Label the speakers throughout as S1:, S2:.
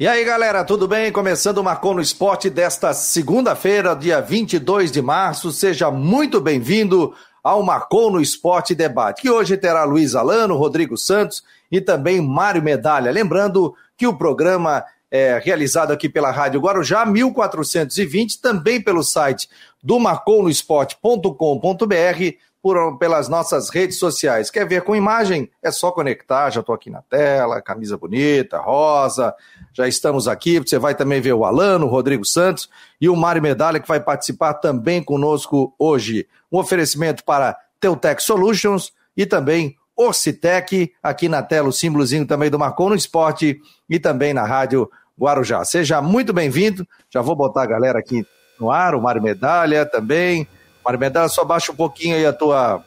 S1: E aí, galera, tudo bem? Começando o Marcou no Esporte desta segunda-feira, dia 22 de março. Seja muito bem-vindo ao Marcou no Esporte Debate, que hoje terá Luiz Alano, Rodrigo Santos e também Mário Medalha. Lembrando que o programa é realizado aqui pela Rádio Guarujá 1420, também pelo site do marconosport.com.br por, pelas nossas redes sociais. Quer ver com imagem? É só conectar, já estou aqui na tela, camisa bonita, rosa, já estamos aqui. Você vai também ver o Alano, o Rodrigo Santos e o Mário Medalha, que vai participar também conosco hoje. Um oferecimento para Teutec Solutions e também Orcitec, aqui na tela o símbolozinho também do Marcou no Esporte e também na Rádio Guarujá. Seja muito bem-vindo, já vou botar a galera aqui no ar, o Mário Medalha também, Mário Medalha, só baixa um pouquinho aí a tua,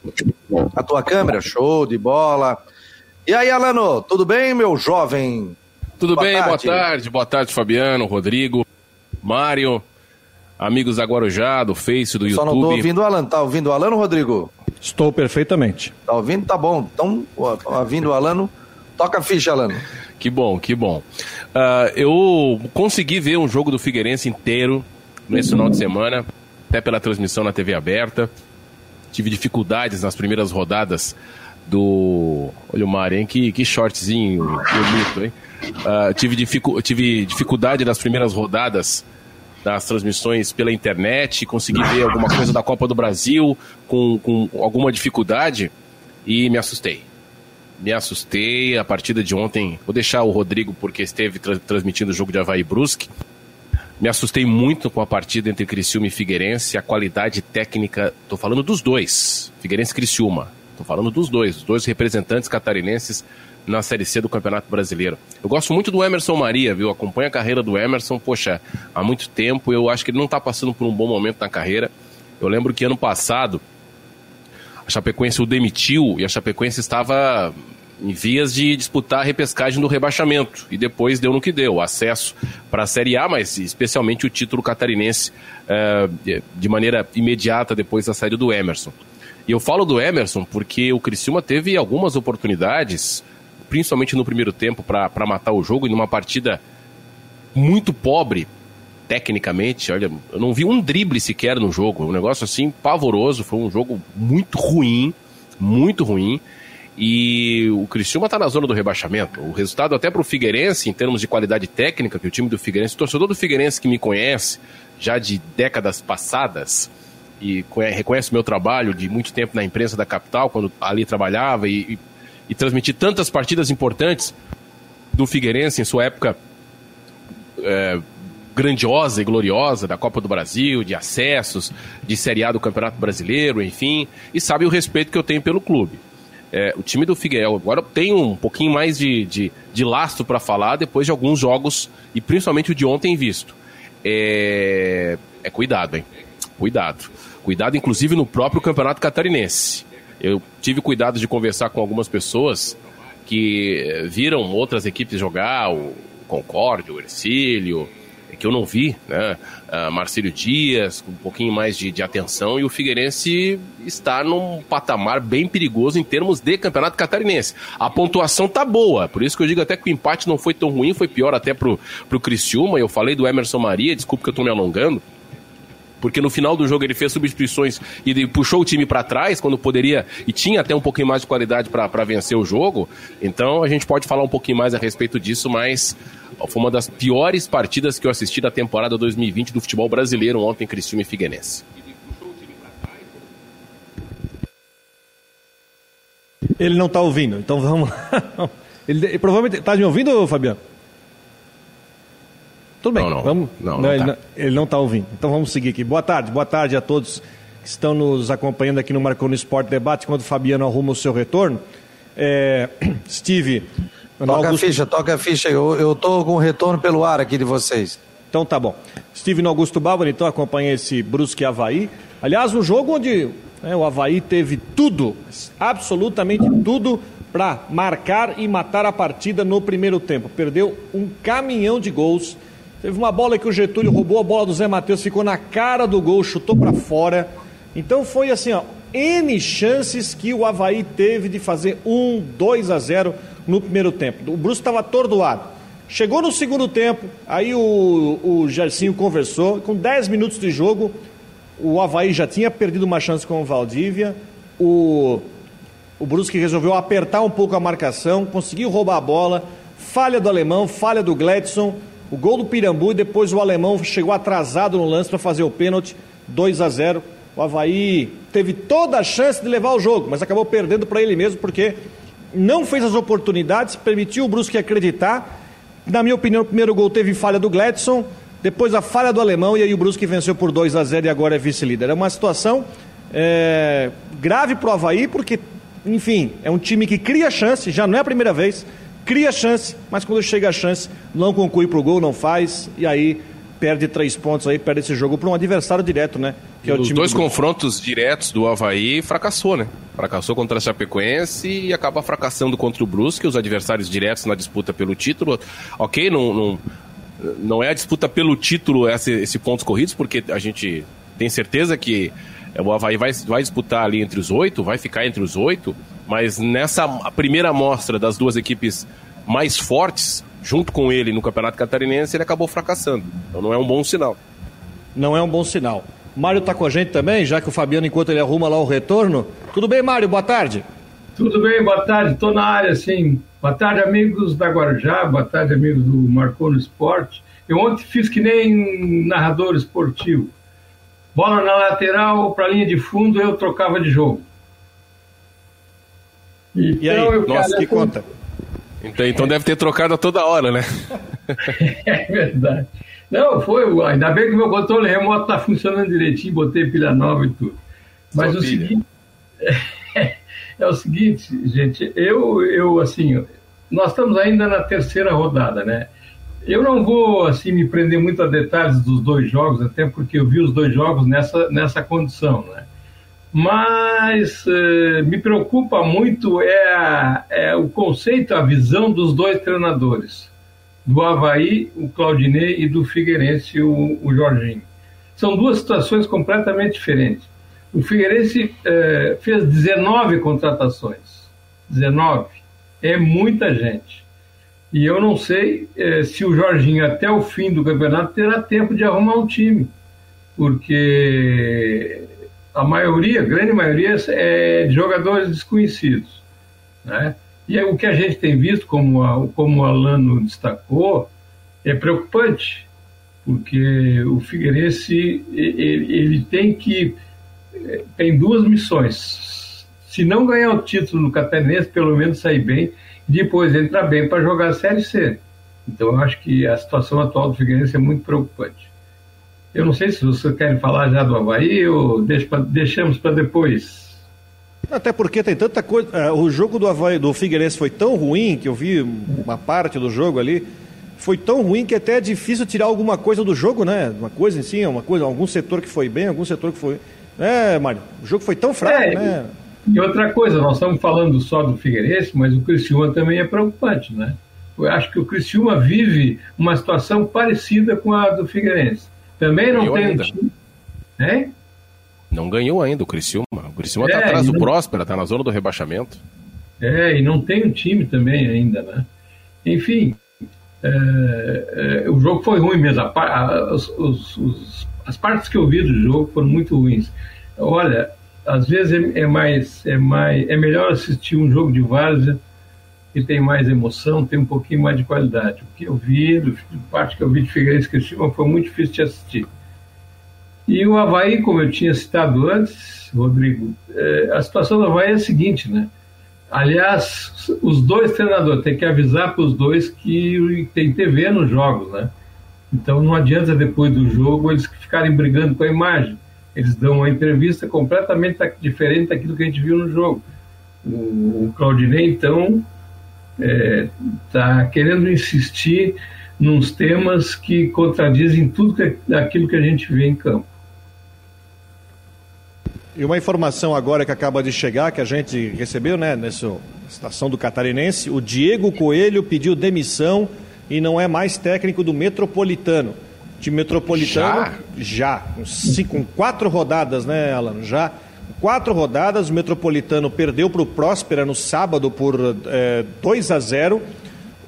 S1: a tua câmera. Show de bola. E aí, Alano, tudo bem, meu jovem?
S2: Tudo boa bem, tarde. boa tarde. Boa tarde, Fabiano, Rodrigo, Mário, amigos da Guarujá, do Face, do
S1: Só
S2: YouTube. Só
S1: não tô ouvindo o Alano. Tá ouvindo o Alano, Rodrigo?
S3: Estou perfeitamente.
S1: Tá ouvindo? Tá bom. Então, ouvindo o Alano, toca a ficha, Alano.
S2: Que bom, que bom. Uh, eu consegui ver um jogo do Figueirense inteiro nesse final de semana até pela transmissão na TV aberta. Tive dificuldades nas primeiras rodadas do. Olha o Mário, hein? Que, que shortzinho bonito, hein? Uh, tive, dificu... tive dificuldade nas primeiras rodadas das transmissões pela internet, consegui ver alguma coisa da Copa do Brasil com, com alguma dificuldade e me assustei. Me assustei. A partida de ontem, vou deixar o Rodrigo porque esteve tra transmitindo o jogo de Havaí Brusque. Me assustei muito com a partida entre Criciúma e Figueirense, a qualidade técnica, estou falando dos dois, Figueirense e Criciúma, estou falando dos dois, os dois representantes catarinenses na Série C do Campeonato Brasileiro. Eu gosto muito do Emerson Maria, viu? Acompanho a carreira do Emerson, poxa, há muito tempo, eu acho que ele não está passando por um bom momento na carreira. Eu lembro que ano passado a Chapecoense o demitiu e a Chapecoense estava em vias de disputar a repescagem do rebaixamento. E depois deu no que deu, acesso para a Série A, mas especialmente o título catarinense uh, de maneira imediata depois da saída do Emerson. E eu falo do Emerson porque o Criciúma teve algumas oportunidades, principalmente no primeiro tempo, para matar o jogo, em uma partida muito pobre, tecnicamente. Olha, eu não vi um drible sequer no jogo. Um negócio assim pavoroso. Foi um jogo muito ruim, muito ruim. E o Criciúma está na zona do rebaixamento. O resultado até para o Figueirense, em termos de qualidade técnica, que o time do Figueirense, o torcedor do Figueirense que me conhece, já de décadas passadas, e reconhece o meu trabalho de muito tempo na imprensa da capital, quando ali trabalhava, e, e, e transmiti tantas partidas importantes do Figueirense em sua época é, grandiosa e gloriosa da Copa do Brasil, de acessos, de Série A do Campeonato Brasileiro, enfim, e sabe o respeito que eu tenho pelo clube. É, o time do Figueiredo agora tem um pouquinho mais de, de, de lastro para falar depois de alguns jogos, e principalmente o de ontem visto. É, é cuidado, hein? Cuidado. Cuidado, inclusive, no próprio Campeonato Catarinense. Eu tive cuidado de conversar com algumas pessoas que viram outras equipes jogar, o Concórdia, o Ercílio, que eu não vi, né? Uh, Marcelo Dias, com um pouquinho mais de, de, atenção, e o Figueirense está num patamar bem perigoso em termos de campeonato catarinense. A pontuação tá boa, por isso que eu digo até que o empate não foi tão ruim, foi pior até pro, pro Criciúma. Eu falei do Emerson Maria, desculpa que eu tô me alongando porque no final do jogo ele fez substituições e puxou o time para trás quando poderia e tinha até um pouquinho mais de qualidade para vencer o jogo. Então a gente pode falar um pouquinho mais a respeito disso, mas foi uma das piores partidas que eu assisti da temporada 2020 do futebol brasileiro ontem, Criciúma e Figueirense.
S3: Ele não está ouvindo, então vamos. ele, ele provavelmente está me ouvindo, Fabiano? Tudo bem,
S2: não, não,
S3: vamos.
S2: Não, não,
S3: ele, tá. ele não está ouvindo. Então vamos seguir aqui. Boa tarde, boa tarde a todos que estão nos acompanhando aqui no Marcou no Esporte Debate, quando o Fabiano arruma o seu retorno. É, Steve.
S1: Toca Augusto... a ficha, toca a ficha. Eu estou com retorno pelo ar aqui de vocês.
S3: Então tá bom. Steve Augusto Bárbaro, então acompanha esse Brusque Havaí. Aliás, um jogo onde né, o Havaí teve tudo, absolutamente tudo, para marcar e matar a partida no primeiro tempo. Perdeu um caminhão de gols Teve uma bola que o Getúlio roubou, a bola do Zé Matheus ficou na cara do gol, chutou para fora. Então foi assim, ó, N chances que o Havaí teve de fazer um, 2 a 0 no primeiro tempo. O Bruce estava atordoado. Chegou no segundo tempo, aí o, o conversou, com 10 minutos de jogo, o Havaí já tinha perdido uma chance com o Valdívia, o, o Brusque resolveu apertar um pouco a marcação, conseguiu roubar a bola, falha do alemão, falha do Gladson, o gol do Pirambu e depois o alemão chegou atrasado no lance para fazer o pênalti, 2 a 0. O Havaí teve toda a chance de levar o jogo, mas acabou perdendo para ele mesmo porque não fez as oportunidades, permitiu o Brusque acreditar na minha opinião, o primeiro gol teve falha do Gladson, depois a falha do alemão e aí o Brusque venceu por 2 a 0 e agora é vice-líder. É uma situação é, grave para o Havaí, porque, enfim, é um time que cria chance, já não é a primeira vez, cria chance, mas quando chega a chance, não conclui para o gol, não faz, e aí perde três pontos aí, perde esse jogo para um adversário direto, né?
S2: Que é o Os time dois do... confrontos diretos do Havaí fracassou, né? Fracassou contra a Chapecoense e acaba fracassando contra o Brusque, os adversários diretos na disputa pelo título. Ok, não, não, não é a disputa pelo título esse, esse pontos corridos, porque a gente tem certeza que o Havaí vai, vai disputar ali entre os oito, vai ficar entre os oito, mas nessa primeira amostra das duas equipes mais fortes, junto com ele no Campeonato Catarinense, ele acabou fracassando. Então não é um bom sinal.
S3: Não é um bom sinal. Mário está com a gente também, já que o Fabiano, enquanto ele arruma lá o retorno. Tudo bem, Mário? Boa tarde.
S4: Tudo bem, boa tarde. Estou na área, sim. Boa tarde, amigos da Guarujá. Boa tarde, amigos do Marcou no Esporte. Eu ontem fiz que nem narrador esportivo. Bola na lateral, para a linha de fundo, eu trocava de jogo.
S3: Então, e aí? Eu, Nossa, que conta.
S2: Então, então deve ter trocado a toda hora, né?
S4: é verdade. Não, foi. Ainda bem que o meu controle remoto está funcionando direitinho, botei pilha nova e tudo. Mas Só o pilha. seguinte. É, é, o seguinte, gente, eu, eu, assim, nós estamos ainda na terceira rodada, né? Eu não vou, assim, me prender muito a detalhes dos dois jogos, até porque eu vi os dois jogos nessa, nessa condição, né? Mas eh, me preocupa muito é, é, o conceito, a visão dos dois treinadores, do Havaí, o Claudinei, e do Figueirense, o, o Jorginho. São duas situações completamente diferentes. O Figueirense eh, fez 19 contratações. 19. É muita gente. E eu não sei eh, se o Jorginho, até o fim do campeonato, terá tempo de arrumar um time. Porque a maioria, grande maioria, é de jogadores desconhecidos. Né? E o que a gente tem visto, como, a, como o Alano destacou, é preocupante, porque o Figueirense ele, ele tem que é, tem duas missões. Se não ganhar o título no Catarinense, pelo menos sair bem, e depois entrar bem para jogar a Série C. Então, eu acho que a situação atual do Figueirense é muito preocupante. Eu não sei se vocês querem falar já do Havaí ou deixamos para depois.
S3: Até porque tem tanta coisa. É, o jogo do Havaí, do Figueirense foi tão ruim que eu vi uma parte do jogo ali. Foi tão ruim que até é difícil tirar alguma coisa do jogo, né? Uma coisa em si, uma coisa, algum setor que foi bem, algum setor que foi. É, Mário, o jogo foi tão fraco, é, né?
S4: E outra coisa, nós estamos falando só do Figueirense, mas o Criciúma também é preocupante, né? Eu acho que o Criciúma vive uma situação parecida com a do Figueirense. Também não tem ainda. time. É?
S2: Não ganhou ainda o Criciúma. O Criciúma está é, atrás do não... Próspera, está na zona do rebaixamento.
S4: É, e não tem um time também ainda, né? Enfim, é, é, o jogo foi ruim mesmo. A, a, os, os, as partes que eu vi do jogo foram muito ruins. Olha, às vezes é, é, mais, é, mais, é melhor assistir um jogo de várzea que tem mais emoção, tem um pouquinho mais de qualidade. O que eu vi, parte que eu vi de Figueirense Criciúma, foi muito difícil de assistir. E o Havaí, como eu tinha citado antes, Rodrigo, é, a situação do Havaí é a seguinte, né? Aliás, os dois treinadores têm que avisar para os dois que tem TV nos jogos, né? Então não adianta depois do jogo eles ficarem brigando com a imagem. Eles dão uma entrevista completamente diferente daquilo que a gente viu no jogo. O, o Claudinei, então, está é, querendo insistir nos temas que contradizem tudo que, aquilo que a gente vê em campo.
S3: E uma informação agora que acaba de chegar, que a gente recebeu, né, nessa estação do Catarinense, o Diego Coelho pediu demissão e não é mais técnico do Metropolitano. De Metropolitano, já, já com quatro rodadas, né, Alan? Já Quatro rodadas, o Metropolitano perdeu para o Próspera no sábado por é, 2 a 0.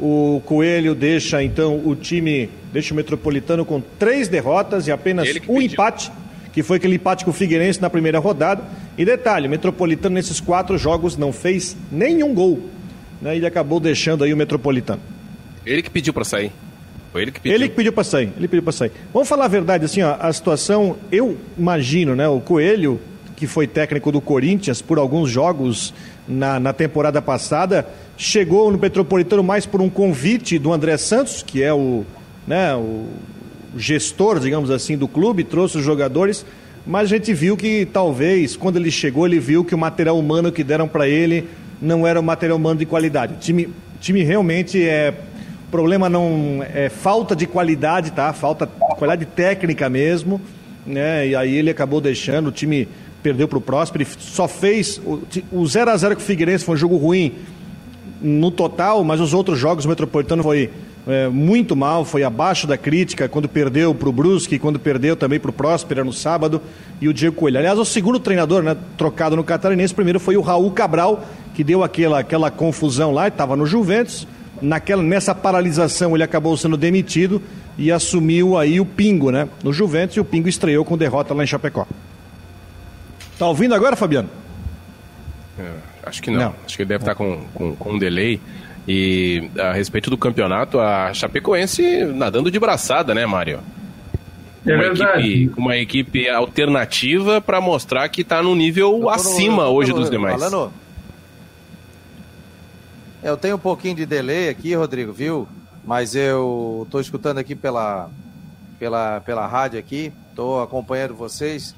S3: O Coelho deixa então o time, deixa o Metropolitano com três derrotas e apenas um empate, que foi aquele empate com o Figueirense na primeira rodada. E detalhe, o Metropolitano nesses quatro jogos não fez nenhum gol. Né? Ele acabou deixando aí o Metropolitano.
S2: Ele que pediu para sair. Foi ele que pediu.
S3: Ele que pediu para sair. Ele pediu para sair. Vamos falar a verdade, assim, ó, a situação, eu imagino, né? O Coelho, que foi técnico do Corinthians por alguns jogos na, na temporada passada, chegou no Metropolitano mais por um convite do André Santos, que é o, né, o gestor, digamos assim, do clube, trouxe os jogadores, mas a gente viu que talvez, quando ele chegou, ele viu que o material humano que deram para ele não era um material humano de qualidade. O time, time realmente é problema não é falta de qualidade, tá? Falta qualidade técnica mesmo, né? E aí ele acabou deixando, o time perdeu para o Próspero, só fez o 0 a 0 com o Figueirense foi um jogo ruim no total, mas os outros jogos o Metropolitano foi é, muito mal, foi abaixo da crítica quando perdeu para o Brusque, quando perdeu também para o Próspera no sábado e o Diego Coelho. Aliás, o segundo treinador, né, trocado no Catarinense, primeiro foi o Raul Cabral, que deu aquela, aquela confusão lá, estava no Juventus, naquela, nessa paralisação ele acabou sendo demitido e assumiu aí o Pingo, né? No Juventus e o Pingo estreou com derrota lá em Chapecó. Tá ouvindo agora, Fabiano?
S2: É, acho que não. não. Acho que ele deve estar com, com, com um delay. E a respeito do campeonato, a Chapecoense nadando de braçada, né, Mário?
S4: É uma,
S2: equipe, uma equipe alternativa para mostrar que está no nível acima hoje dos demais. Falando,
S1: eu tenho um pouquinho de delay aqui, Rodrigo, viu? Mas eu estou escutando aqui pela, pela, pela rádio aqui, estou acompanhando vocês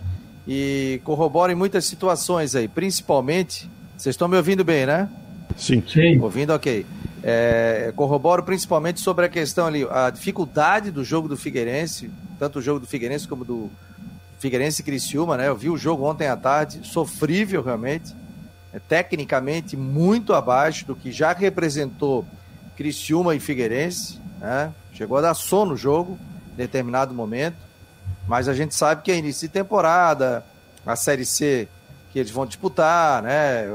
S1: e corroboro em muitas situações aí, principalmente. Vocês estão me ouvindo bem, né?
S3: Sim. Sim.
S1: Ouvindo, ok. É, corroboro principalmente sobre a questão ali, a dificuldade do jogo do Figueirense, tanto o jogo do Figueirense como do Figueirense e Criciúma, né? Eu vi o jogo ontem à tarde, sofrível realmente é, tecnicamente muito abaixo do que já representou Criciúma e Figueirense. Né? Chegou a dar sono no jogo em determinado momento. Mas a gente sabe que é início de temporada, a Série C que eles vão disputar, né?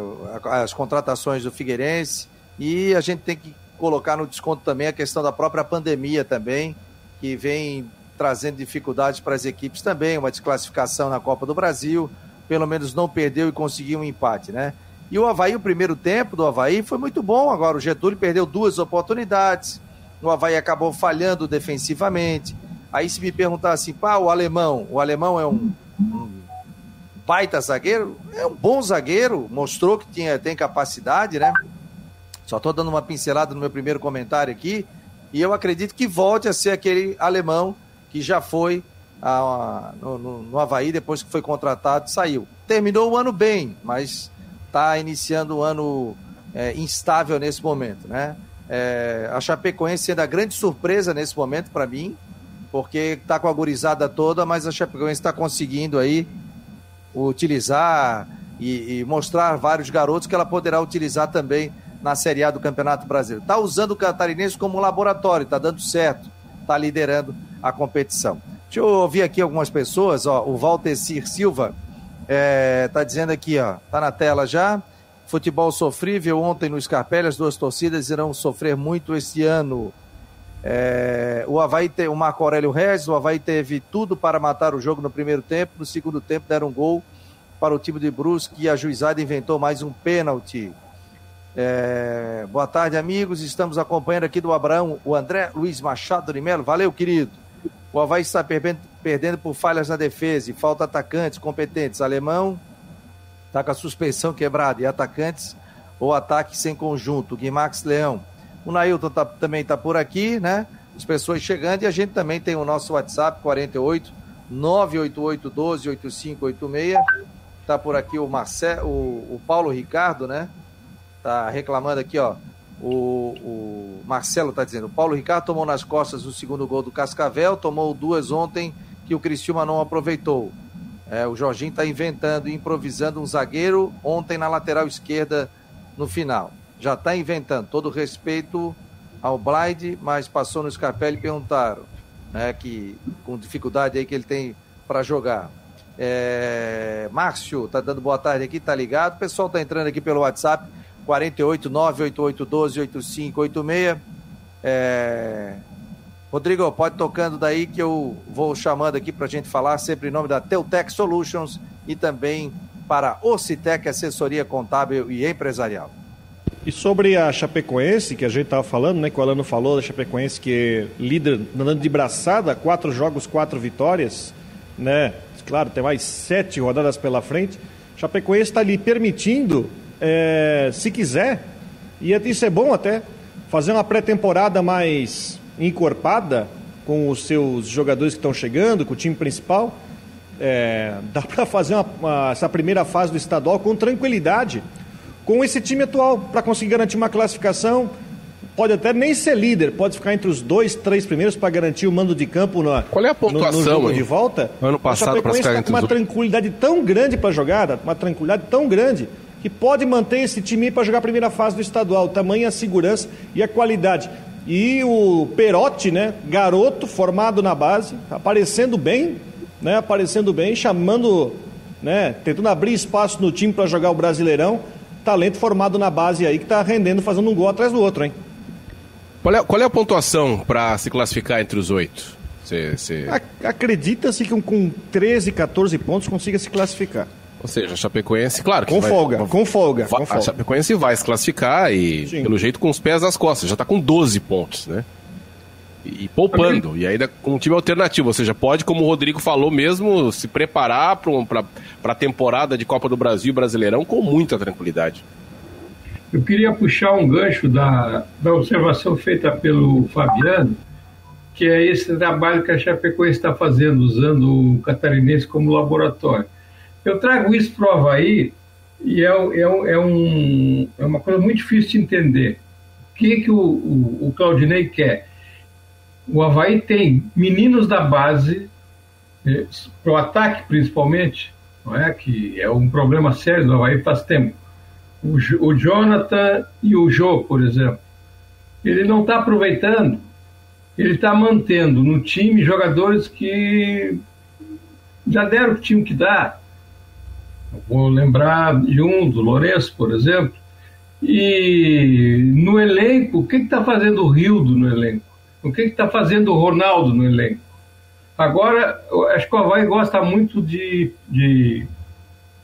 S1: as contratações do Figueirense. E a gente tem que colocar no desconto também a questão da própria pandemia também, que vem trazendo dificuldades para as equipes também, uma desclassificação na Copa do Brasil, pelo menos não perdeu e conseguiu um empate, né? E o Havaí, o primeiro tempo do Havaí foi muito bom. Agora o Getúlio perdeu duas oportunidades. O Havaí acabou falhando defensivamente. Aí se me perguntar assim, pá, o alemão, o alemão é um, um baita zagueiro? É um bom zagueiro, mostrou que tinha, tem capacidade, né? Só estou dando uma pincelada no meu primeiro comentário aqui. E eu acredito que volte a ser aquele alemão que já foi a, a, no, no, no Havaí depois que foi contratado saiu. Terminou o ano bem, mas está iniciando um ano é, instável nesse momento, né? É, a Chapecoense sendo a grande surpresa nesse momento para mim, porque está com a gurizada toda, mas a Chapecoense está conseguindo aí utilizar e, e, mostrar vários garotos que ela poderá utilizar também na Série A do Campeonato Brasileiro. Está usando o Catarinense como laboratório, está dando certo, está liderando a competição. Deixa eu ouvir aqui algumas pessoas, ó, o Valtecir Silva é, tá dizendo aqui, ó, tá na tela já. Futebol sofrível ontem no Scarpelli, as duas torcidas irão sofrer muito esse ano. É, o Havaí te, o Marco Aurélio Regis, o Havaí teve tudo para matar o jogo no primeiro tempo, no segundo tempo deram um gol para o time de Brusque e a juizada inventou mais um pênalti. É, boa tarde, amigos. Estamos acompanhando aqui do Abraão o André Luiz Machado de Melo. Valeu, querido. O Havaí está perdendo, perdendo por falhas na defesa e falta atacantes competentes. Alemão está com a suspensão quebrada e atacantes ou ataque sem conjunto. Guimax Leão. O Nailton tá, também está por aqui, né? As pessoas chegando e a gente também tem o nosso WhatsApp 48 988 12 8586. Tá por aqui o Marcelo, o, Paulo Ricardo, né? Tá reclamando aqui, ó. O, o Marcelo está dizendo, o Paulo Ricardo tomou nas costas o segundo gol do Cascavel, tomou duas ontem que o Criciúma não aproveitou. É, o Jorginho está inventando, improvisando um zagueiro ontem na lateral esquerda no final. Já está inventando. Todo respeito ao Blind, mas passou no Scarpelli e perguntaram, né, que com dificuldade aí que ele tem para jogar. É, Márcio está dando boa tarde aqui, tá ligado? O pessoal está entrando aqui pelo WhatsApp 48 98812 8586. É... Rodrigo, pode tocando daí que eu vou chamando aqui para a gente falar sempre em nome da Teutec Solutions e também para Ocitec Assessoria Contábil e Empresarial.
S3: E sobre a Chapecoense, que a gente estava falando, né, que o Alano falou da Chapecoense, que é líder andando de braçada, quatro jogos, quatro vitórias, né? Claro, tem mais sete rodadas pela frente. Chapecoense está ali permitindo, é, se quiser, e isso é bom até, fazer uma pré-temporada mais encorpada com os seus jogadores que estão chegando, com o time principal. É, dá para fazer uma, uma, essa primeira fase do estadual com tranquilidade com esse time atual para conseguir garantir uma classificação. Pode até nem ser líder, pode ficar entre os dois, três primeiros para garantir o mando de campo no,
S2: Qual é a pontuação,
S3: no, no jogo de volta.
S2: Ano passado
S3: para ficar tá com uma tranquilidade tão grande para jogar, uma tranquilidade tão grande que pode manter esse time para jogar a primeira fase do estadual, tamanha a segurança e a qualidade. E o Perotti, né, garoto formado na base, aparecendo bem, né, aparecendo bem, chamando, né, tentando abrir espaço no time para jogar o Brasileirão talento formado na base aí que está rendendo, fazendo um gol atrás do outro, hein?
S2: Qual é, qual é a pontuação para se classificar entre os oito? Cê...
S3: Acredita-se que com 13, 14 pontos consiga se classificar.
S2: Ou seja, a Chapecoense, claro que
S3: com folga, vai, com folga,
S2: vai,
S3: com folga.
S2: A Chapecoense vai se classificar e, Sim. pelo jeito, com os pés nas costas. Já está com 12 pontos, né? E, poupando, e ainda com um time alternativo. Ou seja, pode, como o Rodrigo falou mesmo, se preparar para um, a temporada de Copa do Brasil Brasileirão com muita tranquilidade.
S4: Eu queria puxar um gancho da, da observação feita pelo Fabiano, que é esse trabalho que a Chapecoense está fazendo, usando o catarinense como laboratório. Eu trago isso para o Havaí e é, é, é, um, é uma coisa muito difícil de entender. O que, que o, o, o Claudinei quer? O Havaí tem meninos da base, eh, para o ataque principalmente, não é? que é um problema sério do Havaí faz tempo. O, o Jonathan e o Jô, por exemplo. Ele não está aproveitando, ele está mantendo no time jogadores que já deram o que tinham que dar. vou lembrar de um, do Lourenço, por exemplo. E no elenco, o que está fazendo o Rildo no elenco? O que está fazendo o Ronaldo no elenco? Agora, acho que o Havaí gosta muito de, de,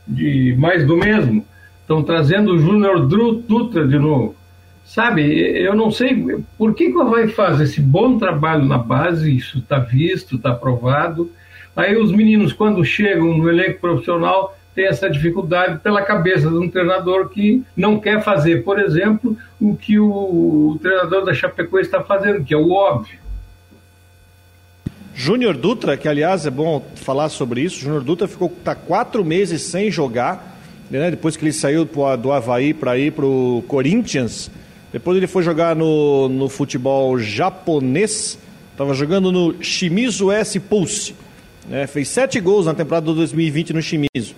S4: de mais do mesmo. Estão trazendo o Júnior Dutra de novo. Sabe, eu não sei por que, que o Havaí faz esse bom trabalho na base, isso está visto, está aprovado. Aí os meninos, quando chegam no elenco profissional, tem essa dificuldade pela cabeça de um treinador que não quer fazer, por exemplo, o que o, treinador da Chapecoense está fazendo, que é o óbvio.
S3: Júnior Dutra, que aliás é bom falar sobre isso, Júnior Dutra ficou tá quatro meses sem jogar, né, depois que ele saiu do Havaí para ir para o Corinthians. Depois ele foi jogar no, no futebol japonês, estava jogando no Shimizu S Pulse. Né, fez sete gols na temporada de 2020 no Shimizu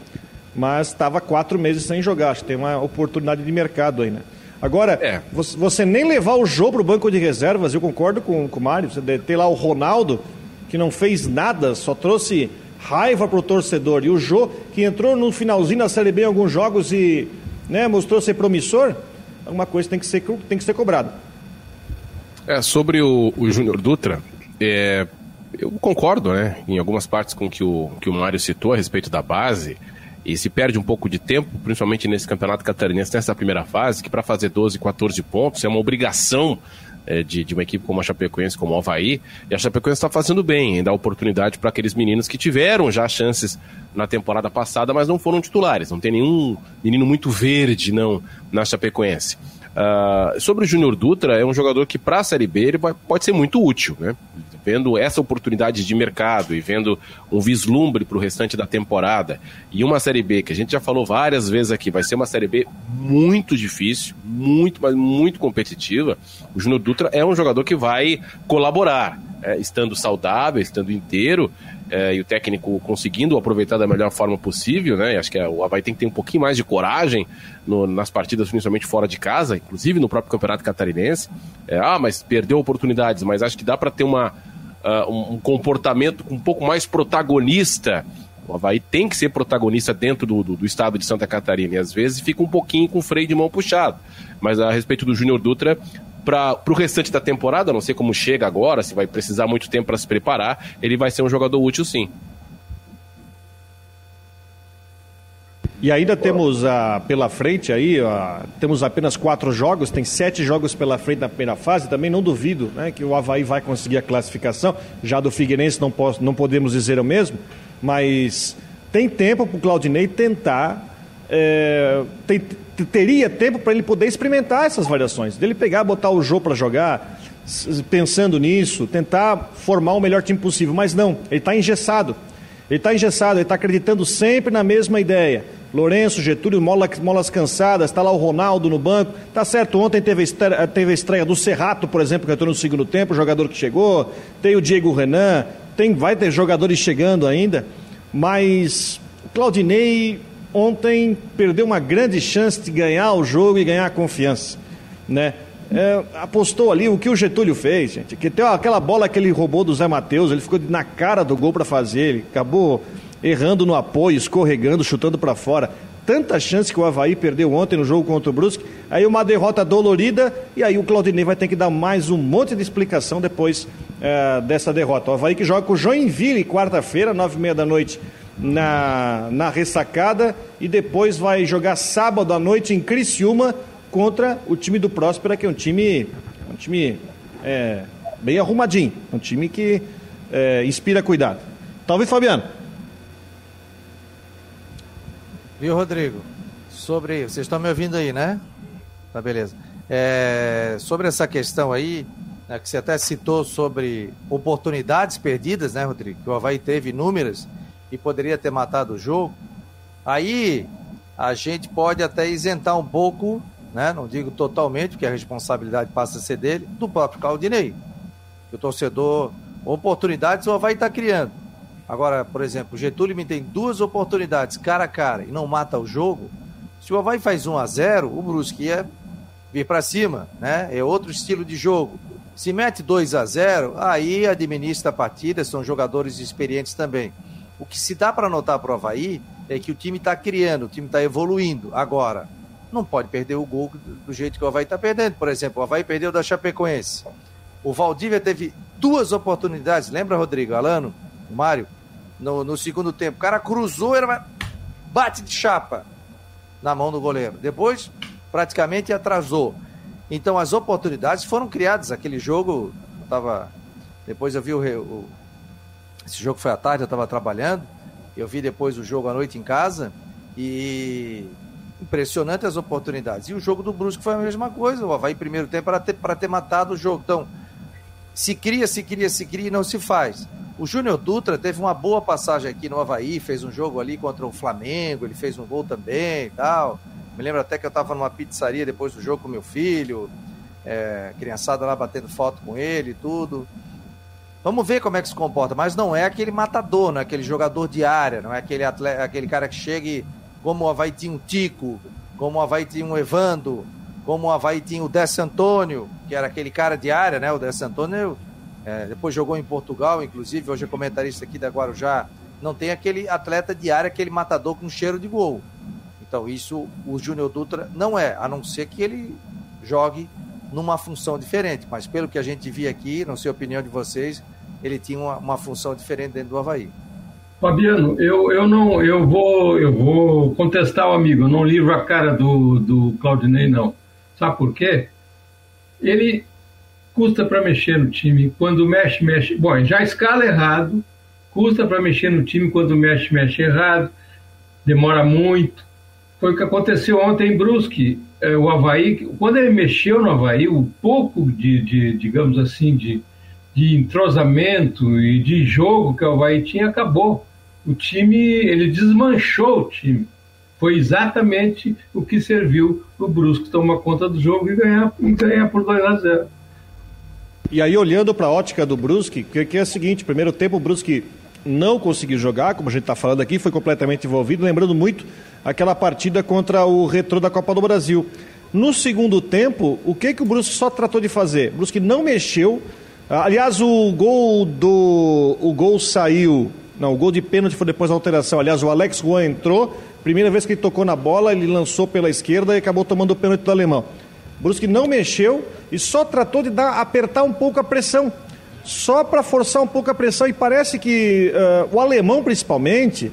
S3: mas estava quatro meses sem jogar. Acho que tem uma oportunidade de mercado aí, né? Agora, é. você, você, nem levar o jogo para o banco de reservas, eu concordo com, com o Mário, você ter lá o Ronaldo, que não fez nada, só trouxe raiva para o torcedor, e o Jô, que entrou no finalzinho da Série B em alguns jogos e né, mostrou ser promissor, alguma coisa tem que ser, tem que ser cobrada.
S2: É, sobre o, o Júnior Dutra, é, eu concordo né, em algumas partes com que o que o Mário citou a respeito da base, e se perde um pouco de tempo, principalmente nesse campeonato catarinense, nessa primeira fase, que para fazer 12, 14 pontos é uma obrigação é, de, de, uma equipe como a Chapecoense, como o Havaí, e a Chapecoense está fazendo bem, em dar oportunidade para aqueles meninos que tiveram já chances na temporada passada, mas não foram titulares. Não tem nenhum menino muito verde, não, na Chapecoense. Uh, sobre o Júnior Dutra, é um jogador que para a Série B ele vai, pode ser muito útil, né? Vendo essa oportunidade de mercado e vendo um vislumbre para o restante da temporada e uma Série B que a gente já falou várias vezes aqui, vai ser uma Série B muito difícil, muito, mas muito competitiva. O Júnior Dutra é um jogador que vai colaborar, é, estando saudável, estando inteiro, é, e o técnico conseguindo aproveitar da melhor forma possível, né? Acho que o Havaí tem que ter um pouquinho mais de coragem no, nas partidas, principalmente fora de casa, inclusive no próprio Campeonato Catarinense. É, ah, mas perdeu oportunidades, mas acho que dá para ter uma, uh, um comportamento um pouco mais protagonista. O Havaí tem que ser protagonista dentro do, do, do, estado de Santa Catarina e às vezes fica um pouquinho com o freio de mão puxado. Mas a respeito do Júnior Dutra, para o restante da temporada, não sei como chega agora, se vai precisar muito tempo para se preparar, ele vai ser um jogador útil sim.
S3: E ainda temos a, pela frente aí, temos apenas quatro jogos, tem sete jogos pela frente na primeira fase. Também não duvido né, que o Havaí vai conseguir a classificação. Já do Figueirense não, posso, não podemos dizer o mesmo, mas tem tempo para o Claudinei tentar. É, tem, teria tempo para ele poder experimentar essas variações, dele pegar, botar o jogo para jogar, pensando nisso, tentar formar o melhor time possível. Mas não, ele está engessado. Ele está engessado, ele está acreditando sempre na mesma ideia Lourenço, Getúlio, molas, molas cansadas, está lá o Ronaldo no banco. Tá certo, ontem teve estreia, teve a estreia do Serrato, por exemplo, que entrou no segundo tempo, jogador que chegou. Tem o Diego Renan, tem, vai ter jogadores chegando ainda. Mas Claudinei ontem perdeu uma grande chance de ganhar o jogo e ganhar a confiança. Né? É, apostou ali o que o Getúlio fez, gente. Que aquela bola que ele roubou do Zé Matheus, ele ficou na cara do gol para fazer, ele acabou errando no apoio, escorregando, chutando para fora. Tanta chance que o Havaí perdeu ontem no jogo contra o Brusque. Aí uma derrota dolorida e aí o Claudinei vai ter que dar mais um monte de explicação depois é, dessa derrota. O Havaí que joga com o Joinville quarta-feira, nove e meia da noite na, na ressacada e depois vai jogar sábado à noite em Criciúma contra o time do Próspera, que é um time, um time é, bem arrumadinho, um time que é, inspira cuidado. Talvez, Fabiano.
S1: Viu, Rodrigo? Sobre. Vocês estão me ouvindo aí, né? Tá, beleza. É, sobre essa questão aí, né, que você até citou sobre oportunidades perdidas, né, Rodrigo? Que o Havaí teve inúmeras e poderia ter matado o jogo. Aí a gente pode até isentar um pouco, né? Não digo totalmente, porque a responsabilidade passa a ser dele, do próprio Claudinei. O torcedor, oportunidades o Havaí está criando. Agora, por exemplo, o Getúlio me tem duas oportunidades cara a cara e não mata o jogo. Se o Havaí faz 1 a 0 o Brusque ia vir para cima, né? É outro estilo de jogo. Se mete 2 a 0 aí administra a partida, são jogadores experientes também. O que se dá para notar para o Havaí é que o time está criando, o time está evoluindo. Agora, não pode perder o gol do jeito que o Havaí está perdendo. Por exemplo, o Havaí perdeu da Chapecoense. O Valdívia teve duas oportunidades, lembra, Rodrigo? Alano, Mário? No, no segundo tempo. O cara cruzou, era bate de chapa na mão do goleiro. Depois, praticamente atrasou. Então, as oportunidades foram criadas. Aquele jogo, eu tava. Depois eu vi o, o esse jogo foi à tarde, eu estava trabalhando. Eu vi depois o jogo à noite em casa e impressionante as oportunidades. E o jogo do Brusque foi a mesma coisa. O Havaí, primeiro tempo, para ter, ter matado o jogo. Então, se cria, se cria, se cria e não se faz. O Júnior Dutra teve uma boa passagem aqui no Havaí, fez um jogo ali contra o Flamengo, ele fez um gol também e tal. Me lembro até que eu estava numa pizzaria depois do jogo com meu filho, é, criançada lá batendo foto com ele e tudo. Vamos ver como é que se comporta, mas não é aquele matador, não é aquele jogador de área, não é aquele, atleta, aquele cara que chega e, como o Havaí tinha um Tico, como o Havaí tinha um Evando, como o Havaí tinha o Décio Antônio, que era aquele cara de área, né? O Décio Antônio é, depois jogou em Portugal, inclusive, hoje é comentarista aqui da Guarujá. Não tem aquele atleta de área, aquele matador com cheiro de gol. Então, isso o Júnior Dutra não é, a não ser que ele jogue numa função diferente. Mas pelo que a gente via aqui, não sei a opinião de vocês, ele tinha uma, uma função diferente dentro do Havaí.
S4: Fabiano, eu, eu não eu vou eu vou contestar o amigo, eu não livro a cara do, do Claudinei, não. Sabe por quê? Ele custa para mexer no time. Quando mexe, mexe. Bom, já escala errado, custa para mexer no time. Quando mexe, mexe errado, demora muito. Foi o que aconteceu ontem em Brusque. É, o Havaí, quando ele mexeu no Havaí, o pouco de, de digamos assim, de, de entrosamento e de jogo que o Havaí tinha acabou. O time, ele desmanchou o time. Foi exatamente o que serviu o Brusque tomar conta do jogo e ganhar, e ganhar por 2 a 0.
S3: E aí, olhando para a ótica do Brusque, que, é o seguinte: primeiro tempo, o Brusque não conseguiu jogar, como a gente está falando aqui, foi completamente envolvido, lembrando muito aquela partida contra o Retrô da Copa do Brasil. No segundo tempo, o que, que o Brusque só tratou de fazer? O Brusque não mexeu. Aliás, o gol do. O gol saiu. Não, o gol de pênalti foi depois da alteração. Aliás, o Alex Juan entrou. Primeira vez que ele tocou na bola, ele lançou pela esquerda e acabou tomando o pênalti do alemão. Brusque não mexeu e só tratou de dar, apertar um pouco a pressão. Só para forçar um pouco a pressão. E parece que uh, o alemão, principalmente,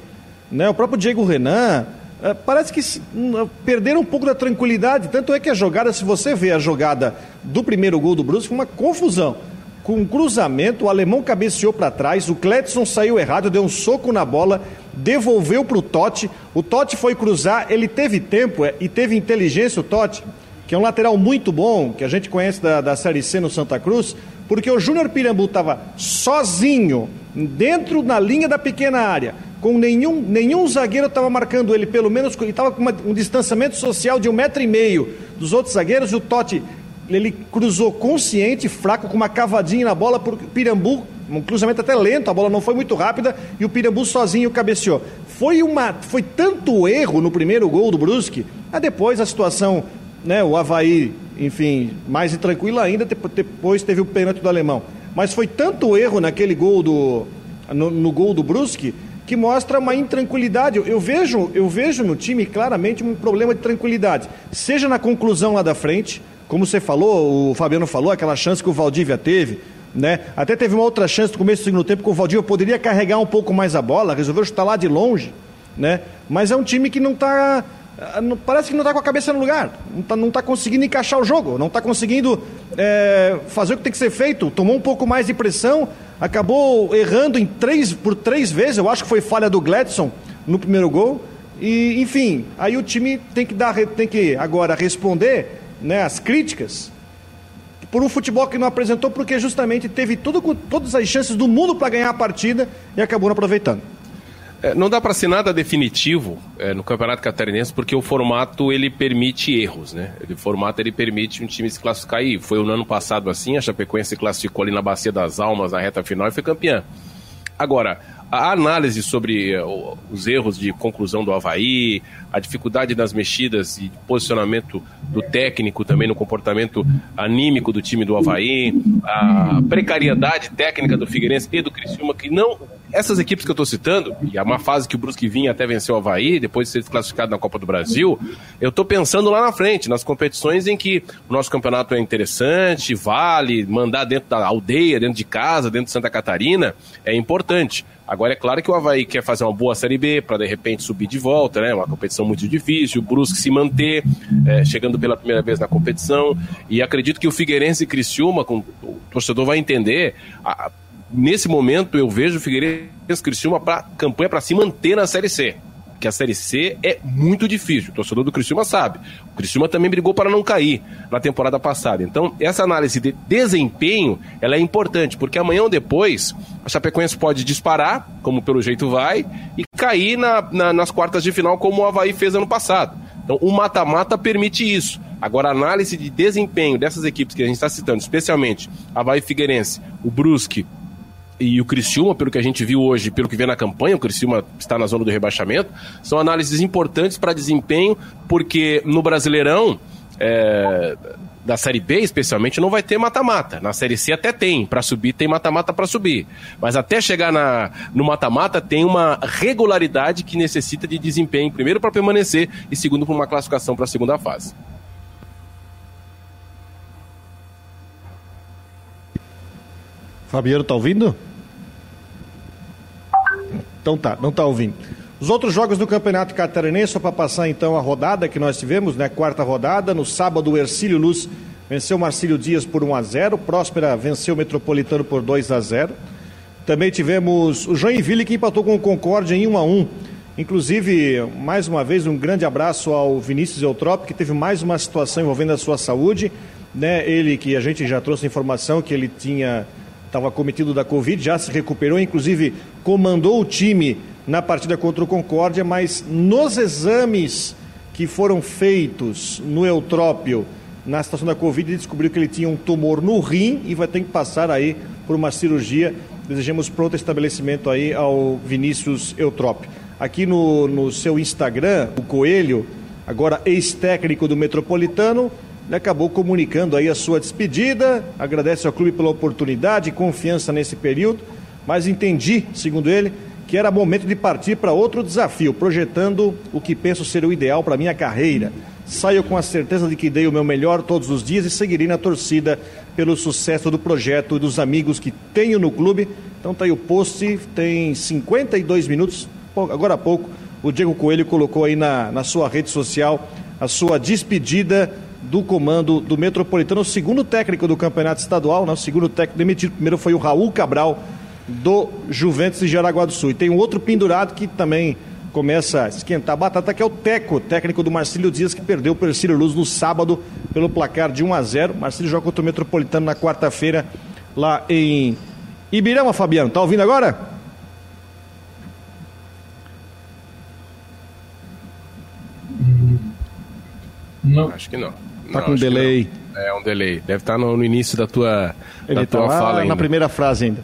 S3: né, o próprio Diego Renan, uh, parece que uh, perderam um pouco da tranquilidade. Tanto é que a jogada, se você vê a jogada do primeiro gol do Brusque, uma confusão. Com um cruzamento, o alemão cabeceou para trás, o Cletson saiu errado, deu um soco na bola, devolveu para o Totti. O Totti foi cruzar, ele teve tempo e teve inteligência, o Totti que é um lateral muito bom, que a gente conhece da, da Série C no Santa Cruz, porque o Júnior Pirambu estava sozinho, dentro na linha da pequena área, com nenhum, nenhum zagueiro estava marcando ele, pelo menos ele estava com uma, um distanciamento social de um metro e meio dos outros zagueiros, e o Totti ele cruzou consciente, fraco, com uma cavadinha na bola, por Pirambu, um cruzamento até lento, a bola não foi muito rápida, e o Pirambu sozinho cabeceou. Foi, uma, foi tanto erro no primeiro gol do Brusque, a depois a situação né, o Havaí, enfim, mais tranquilo ainda, depois teve o pênalti do alemão. Mas foi tanto erro naquele gol do. no, no gol do Brusque que mostra uma intranquilidade. Eu vejo, eu vejo no time claramente um problema de tranquilidade. Seja na conclusão lá da frente, como você falou, o Fabiano falou, aquela chance que o Valdívia teve, né? Até teve uma outra chance no começo do segundo tempo que o Valdívia poderia carregar um pouco mais a bola, resolveu chutar lá de longe, né? Mas é um time que não está parece que não está com a cabeça no lugar, não está não tá conseguindo encaixar o jogo, não está conseguindo é, fazer o que tem que ser feito. Tomou um pouco mais de pressão, acabou errando em três, por três vezes. Eu acho que foi falha do Gladson no primeiro gol. E, enfim, aí o time tem que dar, tem que agora responder né, as críticas por um futebol que não apresentou, porque justamente teve tudo, todas as chances do mundo para ganhar a partida e acabou não aproveitando.
S2: É, não dá para ser nada definitivo é, no Campeonato Catarinense porque o formato ele permite erros, né? O formato ele permite um time se classificar e foi no ano passado assim, a Chapecoense se classificou ali na Bacia das Almas na reta final e foi campeã. Agora, a análise sobre é, os erros de conclusão do Havaí, a dificuldade nas mexidas e posicionamento do técnico também no comportamento anímico do time do Havaí, a precariedade técnica do Figueirense e do Criciúma, que não essas equipes que eu estou citando, e é uma fase que o Brusque vinha até vencer o Havaí, depois de ser classificado na Copa do Brasil, eu estou pensando lá na frente, nas competições em que o nosso campeonato é interessante, vale, mandar dentro da aldeia, dentro de casa, dentro de Santa Catarina, é importante. Agora é claro que o Havaí quer fazer uma boa Série B para de repente subir de volta, né? Uma competição muito difícil, o Brusque se manter, é, chegando pela primeira vez na competição. E acredito que o Figueirense e Criciúma, com, o torcedor vai entender. A, nesse momento eu vejo o Figueirense e Criciúma para campanha para se manter na Série C. Que a Série C é muito difícil. O torcedor do Criciúma sabe. O Criciúma também brigou para não cair na temporada passada. Então, essa análise de desempenho, ela é importante, porque amanhã ou depois a Chapecoense pode disparar, como pelo jeito vai, e cair na, na, nas quartas de final, como o Havaí fez ano passado. Então, o mata-mata permite isso. Agora, a análise de desempenho dessas equipes que a gente está citando, especialmente Havaí Figueirense, o Brusque, e o Criciúma, pelo que a gente viu hoje, pelo que vê na campanha, o Criciúma está na zona do rebaixamento, são análises importantes para desempenho, porque no Brasileirão, é, da Série B especialmente, não vai ter mata-mata. Na Série C até tem, para subir tem mata-mata para subir. Mas até chegar na, no mata-mata tem uma regularidade que necessita de desempenho, primeiro para permanecer e segundo para uma classificação para a segunda fase.
S3: Fabiano, tá ouvindo? Então tá, não tá ouvindo. Os outros jogos do Campeonato Catarinense, só para passar então a rodada que nós tivemos, né? Quarta rodada, no sábado o Ercílio Luz venceu o Marcílio Dias por 1 a 0, Próspera venceu o Metropolitano por 2 a 0. Também tivemos o Joinville que empatou com o Concórdia em 1 a 1. Inclusive, mais uma vez, um grande abraço ao Vinícius Eutrópio, que teve mais uma situação envolvendo a sua saúde. Né? Ele que a gente já trouxe informação que ele tinha estava cometido da Covid, já se recuperou, inclusive comandou o time na partida contra o Concórdia, mas nos exames que foram feitos no Eutrópio na situação da Covid, ele descobriu que ele tinha um tumor no rim e vai ter que passar aí por uma cirurgia. Desejamos pronto estabelecimento aí ao Vinícius Eutrópio. Aqui no, no seu Instagram, o Coelho, agora ex-técnico do Metropolitano, ele acabou comunicando aí a sua despedida, agradece ao clube pela oportunidade e confiança nesse período, mas entendi, segundo ele, que era momento de partir para outro desafio, projetando o que penso ser o ideal para minha carreira. Saio com a certeza de que dei o meu melhor todos os dias e seguirei na torcida pelo sucesso do projeto e dos amigos que tenho no clube. Então tá aí o post, tem 52 minutos, agora há pouco, o Diego Coelho colocou aí na, na sua rede social a sua despedida do comando do Metropolitano, o segundo técnico do campeonato estadual, né? o segundo técnico demitido. Primeiro foi o Raul Cabral, do Juventus de Jaraguá do Sul. E tem um outro pendurado que também começa a esquentar a batata, que é o Teco, técnico do Marcílio Dias, que perdeu para o Ercílio Luz no sábado pelo placar de 1 a 0 Marcílio joga contra o Metropolitano na quarta-feira, lá em Ibirama, Fabiano. Tá ouvindo agora?
S2: Não. Acho que não.
S3: Tá não, com delay.
S2: É um delay. Deve estar tá no, no início da tua,
S3: Ele
S2: da
S3: tá tua fala ainda. na primeira frase ainda.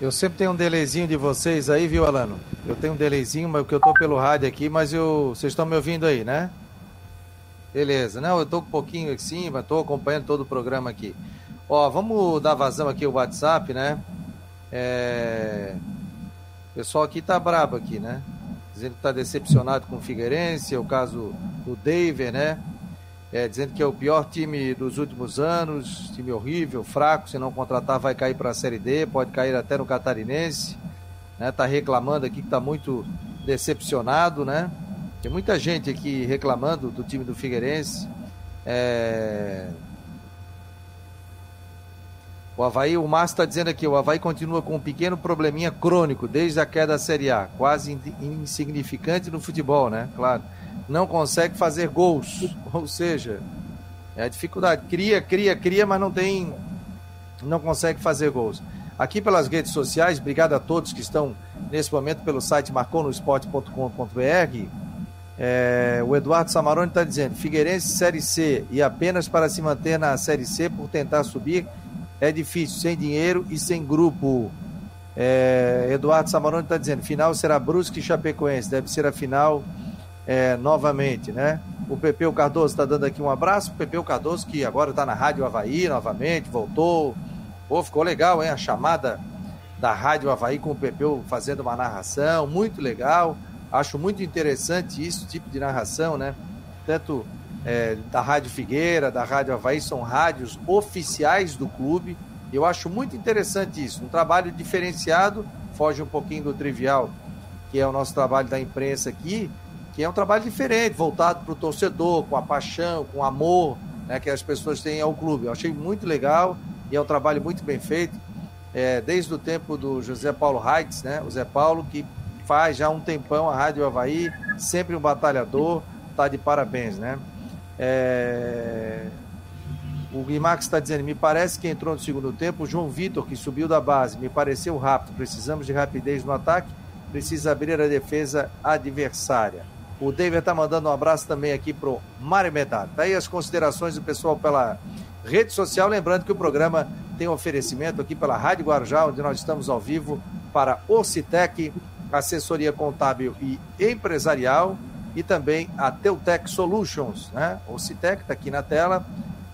S1: Eu sempre tenho um delayzinho de vocês aí, viu, Alano? Eu tenho um delayzinho, mas que eu tô pelo rádio aqui, mas eu, vocês estão me ouvindo aí, né? Beleza. Não, eu tô um pouquinho em cima, tô acompanhando todo o programa aqui. Ó, vamos dar vazão aqui o WhatsApp, né? É... O pessoal aqui tá brabo aqui, né? Dizendo que tá decepcionado com o Figueirense, é o caso do David, né? é, dizendo que é o pior time dos últimos anos, time horrível, fraco, se não contratar vai cair para a Série D, pode cair até no Catarinense. Né? Tá reclamando aqui que está muito decepcionado, né? Tem muita gente aqui reclamando do time do Figueirense. É... O Havaí, o Márcio está dizendo aqui, o Havaí continua com um pequeno probleminha crônico desde a queda da Série A, quase insignificante no futebol, né? Claro não consegue fazer gols. Ou seja, é a dificuldade. Cria, cria, cria, mas não tem. Não consegue fazer gols. Aqui pelas redes sociais, obrigado a todos que estão nesse momento pelo site marconosport.com.br. É, o Eduardo Samarone está dizendo: Figueirense Série C e apenas para se manter na Série C por tentar subir é difícil, sem dinheiro e sem grupo. É, Eduardo Samarone está dizendo: final será Brusque e Chapecoense, deve ser a final é, novamente, né? O Pepeu Cardoso está dando aqui um abraço. O Pepeu Cardoso, que agora está na Rádio Havaí novamente, voltou. Pô, ficou legal, hein? A chamada da Rádio Havaí com o Pepeu fazendo uma narração, muito legal. Acho muito interessante isso, tipo de narração, né? Tanto é, da Rádio Figueira, da Rádio Havaí, são rádios oficiais do clube. Eu acho muito interessante isso. Um trabalho diferenciado, foge um pouquinho do trivial, que é o nosso trabalho da imprensa aqui, que é um trabalho diferente, voltado para o torcedor, com a paixão, com o amor né, que as pessoas têm ao clube. Eu achei muito legal e é um trabalho muito bem feito, é, desde o tempo do José Paulo Reitz, né, o Zé Paulo, que faz já um tempão a Rádio Havaí, sempre um batalhador, tá de parabéns, né? É... O Guimax está dizendo, me parece que entrou no segundo tempo o João Vitor, que subiu da base, me pareceu rápido, precisamos de rapidez no ataque, precisa abrir a defesa adversária. O David está mandando um abraço também aqui pro Mário Medar. Tá aí as considerações do pessoal pela rede social. Lembrando que o programa tem oferecimento aqui pela Rádio Guarujá, onde nós estamos ao vivo para Ocitec, assessoria contábil e empresarial, e também a Teutec Solutions, né? Ocitec está aqui na tela,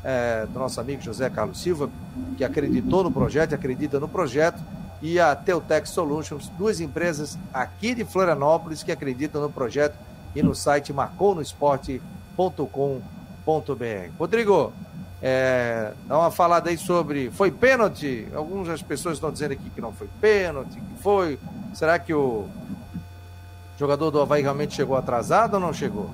S1: é, do nosso amigo José Carlos Silva, que acreditou no projeto, acredita no projeto, e a Teutec Solutions, duas empresas aqui de Florianópolis que acreditam no projeto e no site marconosport.com.br. Rodrigo, é, dá uma falada aí sobre. Foi pênalti? Algumas pessoas estão dizendo aqui que não foi pênalti, que foi. Será que o jogador do Havaí realmente chegou atrasado ou não chegou?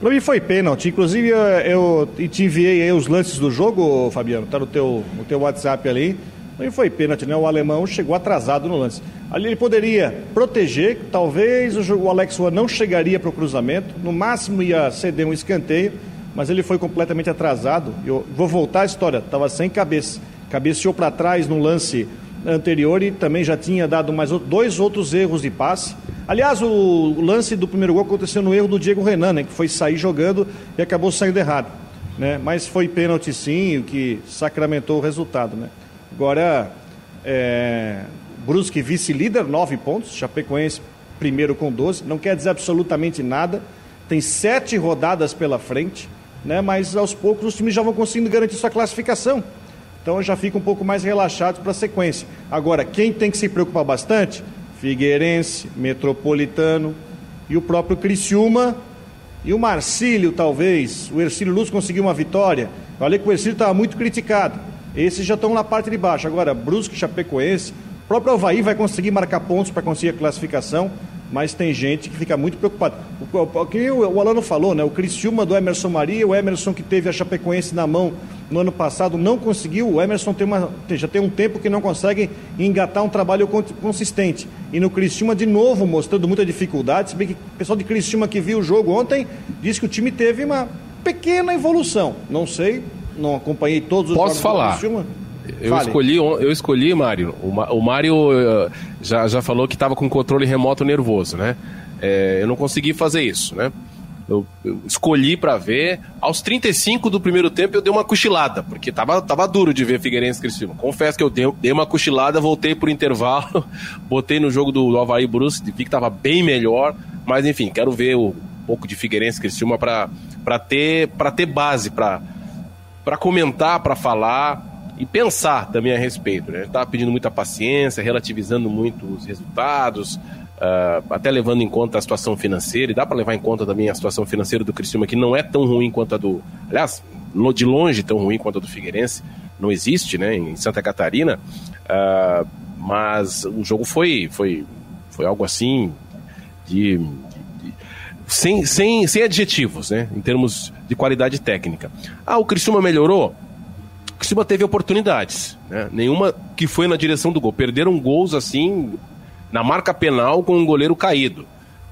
S3: Para mim foi pênalti. Inclusive, eu, te enviei os lances do jogo, Fabiano. Tá no teu, no teu WhatsApp ali. Não foi pênalti, né? O alemão chegou atrasado no lance. Ali ele poderia proteger, talvez o Alex Juan não chegaria para o cruzamento, no máximo ia ceder um escanteio, mas ele foi completamente atrasado. Eu vou voltar à história, estava sem cabeça. Cabeceou para trás no lance anterior e também já tinha dado mais dois outros erros de passe. Aliás, o lance do primeiro gol aconteceu no erro do Diego Renan, né, que foi sair jogando e acabou saindo errado. Né? Mas foi pênalti sim, o que sacramentou o resultado. Né? Agora, é, Brusque vice-líder, nove pontos. Chapecoense primeiro com 12. Não quer dizer absolutamente nada. Tem sete rodadas pela frente, né? mas aos poucos os times já vão conseguindo garantir sua classificação. Então já fica um pouco mais relaxados para a sequência. Agora, quem tem que se preocupar bastante? Figueirense, Metropolitano e o próprio Criciúma, E o Marcílio, talvez, o Ercílio Luz conseguiu uma vitória. Falei que o Ercílio estava muito criticado. Esses já estão na parte de baixo. Agora, Brusque, Chapecoense, o próprio Havaí vai conseguir marcar pontos para conseguir a classificação mas tem gente que fica muito preocupada. O, o, que o, o Alano falou, né? O Criciúma do Emerson Maria, o Emerson que teve a Chapecoense na mão no ano passado não conseguiu. O Emerson tem uma, já tem um tempo que não consegue engatar um trabalho consistente. E no Criciúma, de novo, mostrando muita dificuldade. Se bem que o pessoal de Criciúma que viu o jogo ontem disse que o time teve uma pequena evolução. Não sei, não acompanhei todos os
S2: Posso jogos falar? do Criciúma. Eu escolhi, eu escolhi, Mário. O, Mário eh, já, já falou que estava com controle remoto nervoso, né? É, eu não consegui fazer isso, né? Eu, eu escolhi para ver. Aos 35 do primeiro tempo eu dei uma cochilada, porque tava, tava duro de ver Figueirense e Criciúma. Confesso que eu dei, dei uma cochilada, voltei por intervalo, botei no jogo do, Havaí Brusque, vi que tava bem melhor, mas enfim, quero ver o, um pouco de Figueirense e Criciúma para ter, ter base, para comentar, para falar e pensar também a respeito. Né? Estava pedindo muita paciência, relativizando muito os resultados, uh, até levando em conta a situação financeira, e dá para levar em conta também a situação financeira do Criciúma, que não é tão ruim quanto a do. Aliás, de longe tão ruim quanto a do Figueirense, não existe né, em Santa Catarina, uh, mas o jogo foi, foi, foi algo assim de, sem, sem, sem adjetivos, né? Em termos de qualidade técnica. Ah, o Criciúma melhorou? Criciúma teve oportunidades, né? nenhuma que foi na direção do gol. Perderam gols assim, na marca penal com um goleiro caído.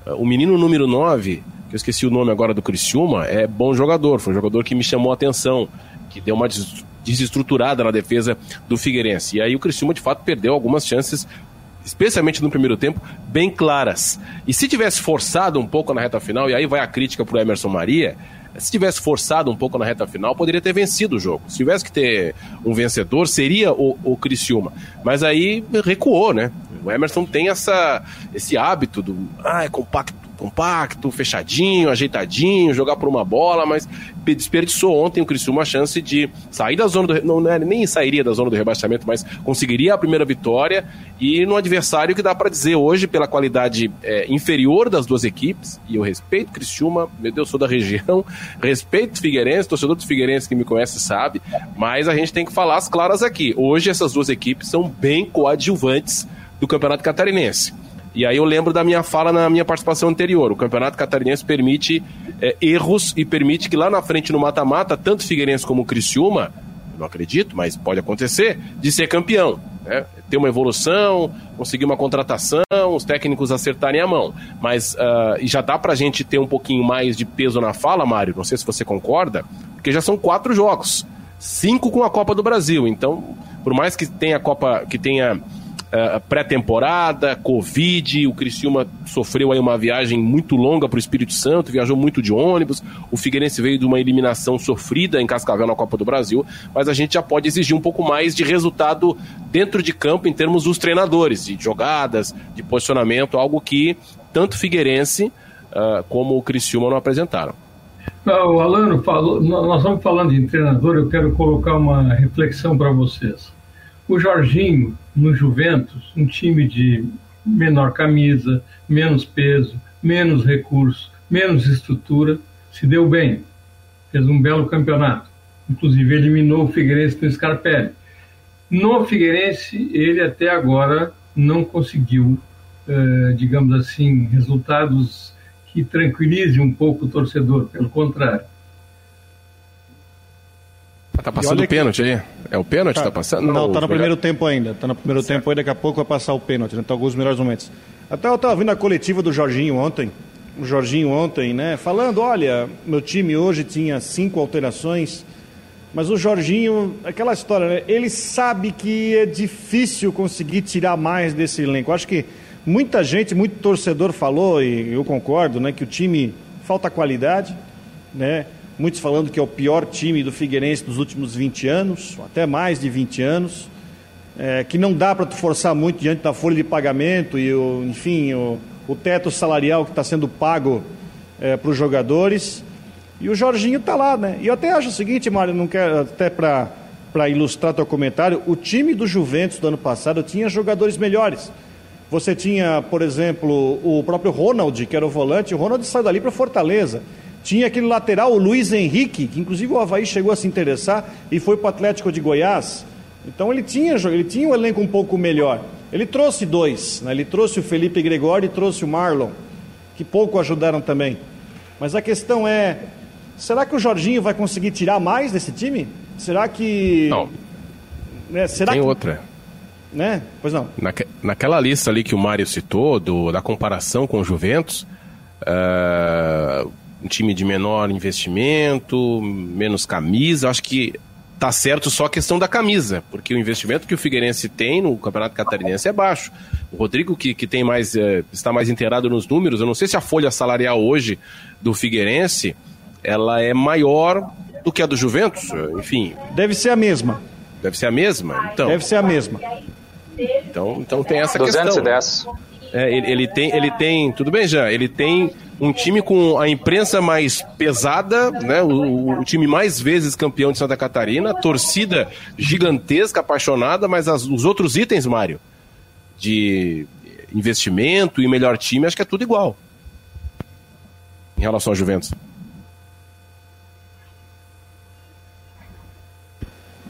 S2: O menino número 9, que eu esqueci o nome agora do Criciúma, é bom jogador, foi um jogador que me chamou a atenção, que deu uma desestruturada na defesa do Figueirense. E aí o Criciúma de fato perdeu algumas chances especialmente no primeiro tempo, bem claras. E se tivesse forçado um pouco na reta final, e aí vai a crítica para o Emerson Maria, se tivesse forçado um pouco na reta final, poderia ter vencido o jogo. Se tivesse que ter um vencedor, seria o, o Criciúma. Mas aí recuou, né? O Emerson tem essa, esse hábito do. Ah, é compacto compacto, fechadinho, ajeitadinho, jogar por uma bola, mas desperdiçou ontem o Criciúma a chance de sair da zona do não, não é, nem sairia da zona do rebaixamento, mas conseguiria a primeira vitória e no adversário que dá para dizer hoje pela qualidade é, inferior das duas equipes, e eu respeito Criciúma, meu Deus, sou da região, respeito Figueirense, torcedor do Figueirense que me conhece sabe, mas a gente tem que falar as claras aqui. Hoje essas duas equipes são bem coadjuvantes do Campeonato Catarinense. E aí eu lembro da minha fala na minha participação anterior. O Campeonato Catarinense permite é, erros e permite que lá na frente no mata-mata, tanto Figueirense como Criciúma, não acredito, mas pode acontecer, de ser campeão. Né? Ter uma evolução, conseguir uma contratação, os técnicos acertarem a mão. Mas uh, já dá pra gente ter um pouquinho mais de peso na fala, Mário, não sei se você concorda, porque já são quatro jogos. Cinco com a Copa do Brasil. Então, por mais que tenha a Copa, que tenha uh, pré-temporada, Covid, o Criciúma sofreu aí uma viagem muito longa para o Espírito Santo, viajou muito de ônibus, o Figueirense veio de uma eliminação sofrida em Cascavel na Copa do Brasil, mas a gente já pode exigir um pouco mais de resultado dentro de campo em termos dos treinadores, de jogadas, de posicionamento, algo que tanto Figueirense uh, como o Criciúma não apresentaram.
S4: O Alano falou, nós estamos falando de treinador, eu quero colocar uma reflexão para vocês. O Jorginho, no Juventus, um time de menor camisa, menos peso, menos recursos, menos estrutura, se deu bem. Fez um belo campeonato. Inclusive eliminou o Figueirense no Scarpelli. No Figueirense, ele até agora não conseguiu, eh, digamos assim, resultados que tranquilizem um pouco o torcedor. Pelo contrário,
S2: Tá passando o pênalti aí? É o pênalti tá, tá passando?
S3: Não, não tá no primeiro tempo ainda. Tá no primeiro certo. tempo aí, daqui a pouco vai passar o pênalti, né? Tá alguns melhores momentos. Até eu tava vendo a coletiva do Jorginho ontem. O Jorginho ontem, né? Falando, olha, meu time hoje tinha cinco alterações, mas o Jorginho, aquela história, né? Ele sabe que é difícil conseguir tirar mais desse elenco. Acho que muita gente, muito torcedor falou, e eu concordo, né? Que o time falta qualidade, né? Muitos falando que é o pior time do Figueirense dos últimos 20 anos, até mais de 20 anos, é, que não dá para forçar muito diante da folha de pagamento e, o, enfim, o, o teto salarial que está sendo pago é, para os jogadores. E o Jorginho está lá, né? E eu até acho o seguinte, Mário, não quero até para para ilustrar teu comentário, o time do Juventus do ano passado tinha jogadores melhores. Você tinha, por exemplo, o próprio Ronald, que era o volante, o Ronald saiu dali para Fortaleza. Tinha aquele lateral, o Luiz Henrique, que inclusive o Havaí chegou a se interessar e foi para o Atlético de Goiás. Então ele tinha, ele tinha um elenco um pouco melhor. Ele trouxe dois, né? ele trouxe o Felipe Gregório e trouxe o Marlon, que pouco ajudaram também. Mas a questão é, será que o Jorginho vai conseguir tirar mais desse time? Será que...
S2: Não.
S3: Né? Será
S2: Tem
S3: que...
S2: outra.
S3: Né? Pois não.
S2: Naque, naquela lista ali que o Mário citou, do, da comparação com o Juventus, uh, um time de menor investimento, menos camisa, acho que tá certo só a questão da camisa, porque o investimento que o Figueirense tem no Campeonato Catarinense é baixo. O Rodrigo, que, que tem mais, é, está mais inteirado nos números, eu não sei se a folha salarial hoje do Figueirense ela é maior do que a do Juventus, enfim.
S3: Deve ser a mesma.
S2: Deve ser a mesma? Então.
S3: Deve ser a mesma.
S2: Então, então tem essa
S5: 210.
S2: questão. É, ele, ele, tem, ele tem, tudo bem, já, ele tem um time com a imprensa mais pesada, né, o, o time mais vezes campeão de Santa Catarina, torcida gigantesca, apaixonada, mas as, os outros itens, Mário, de investimento e melhor time, acho que é tudo igual em relação ao Juventus.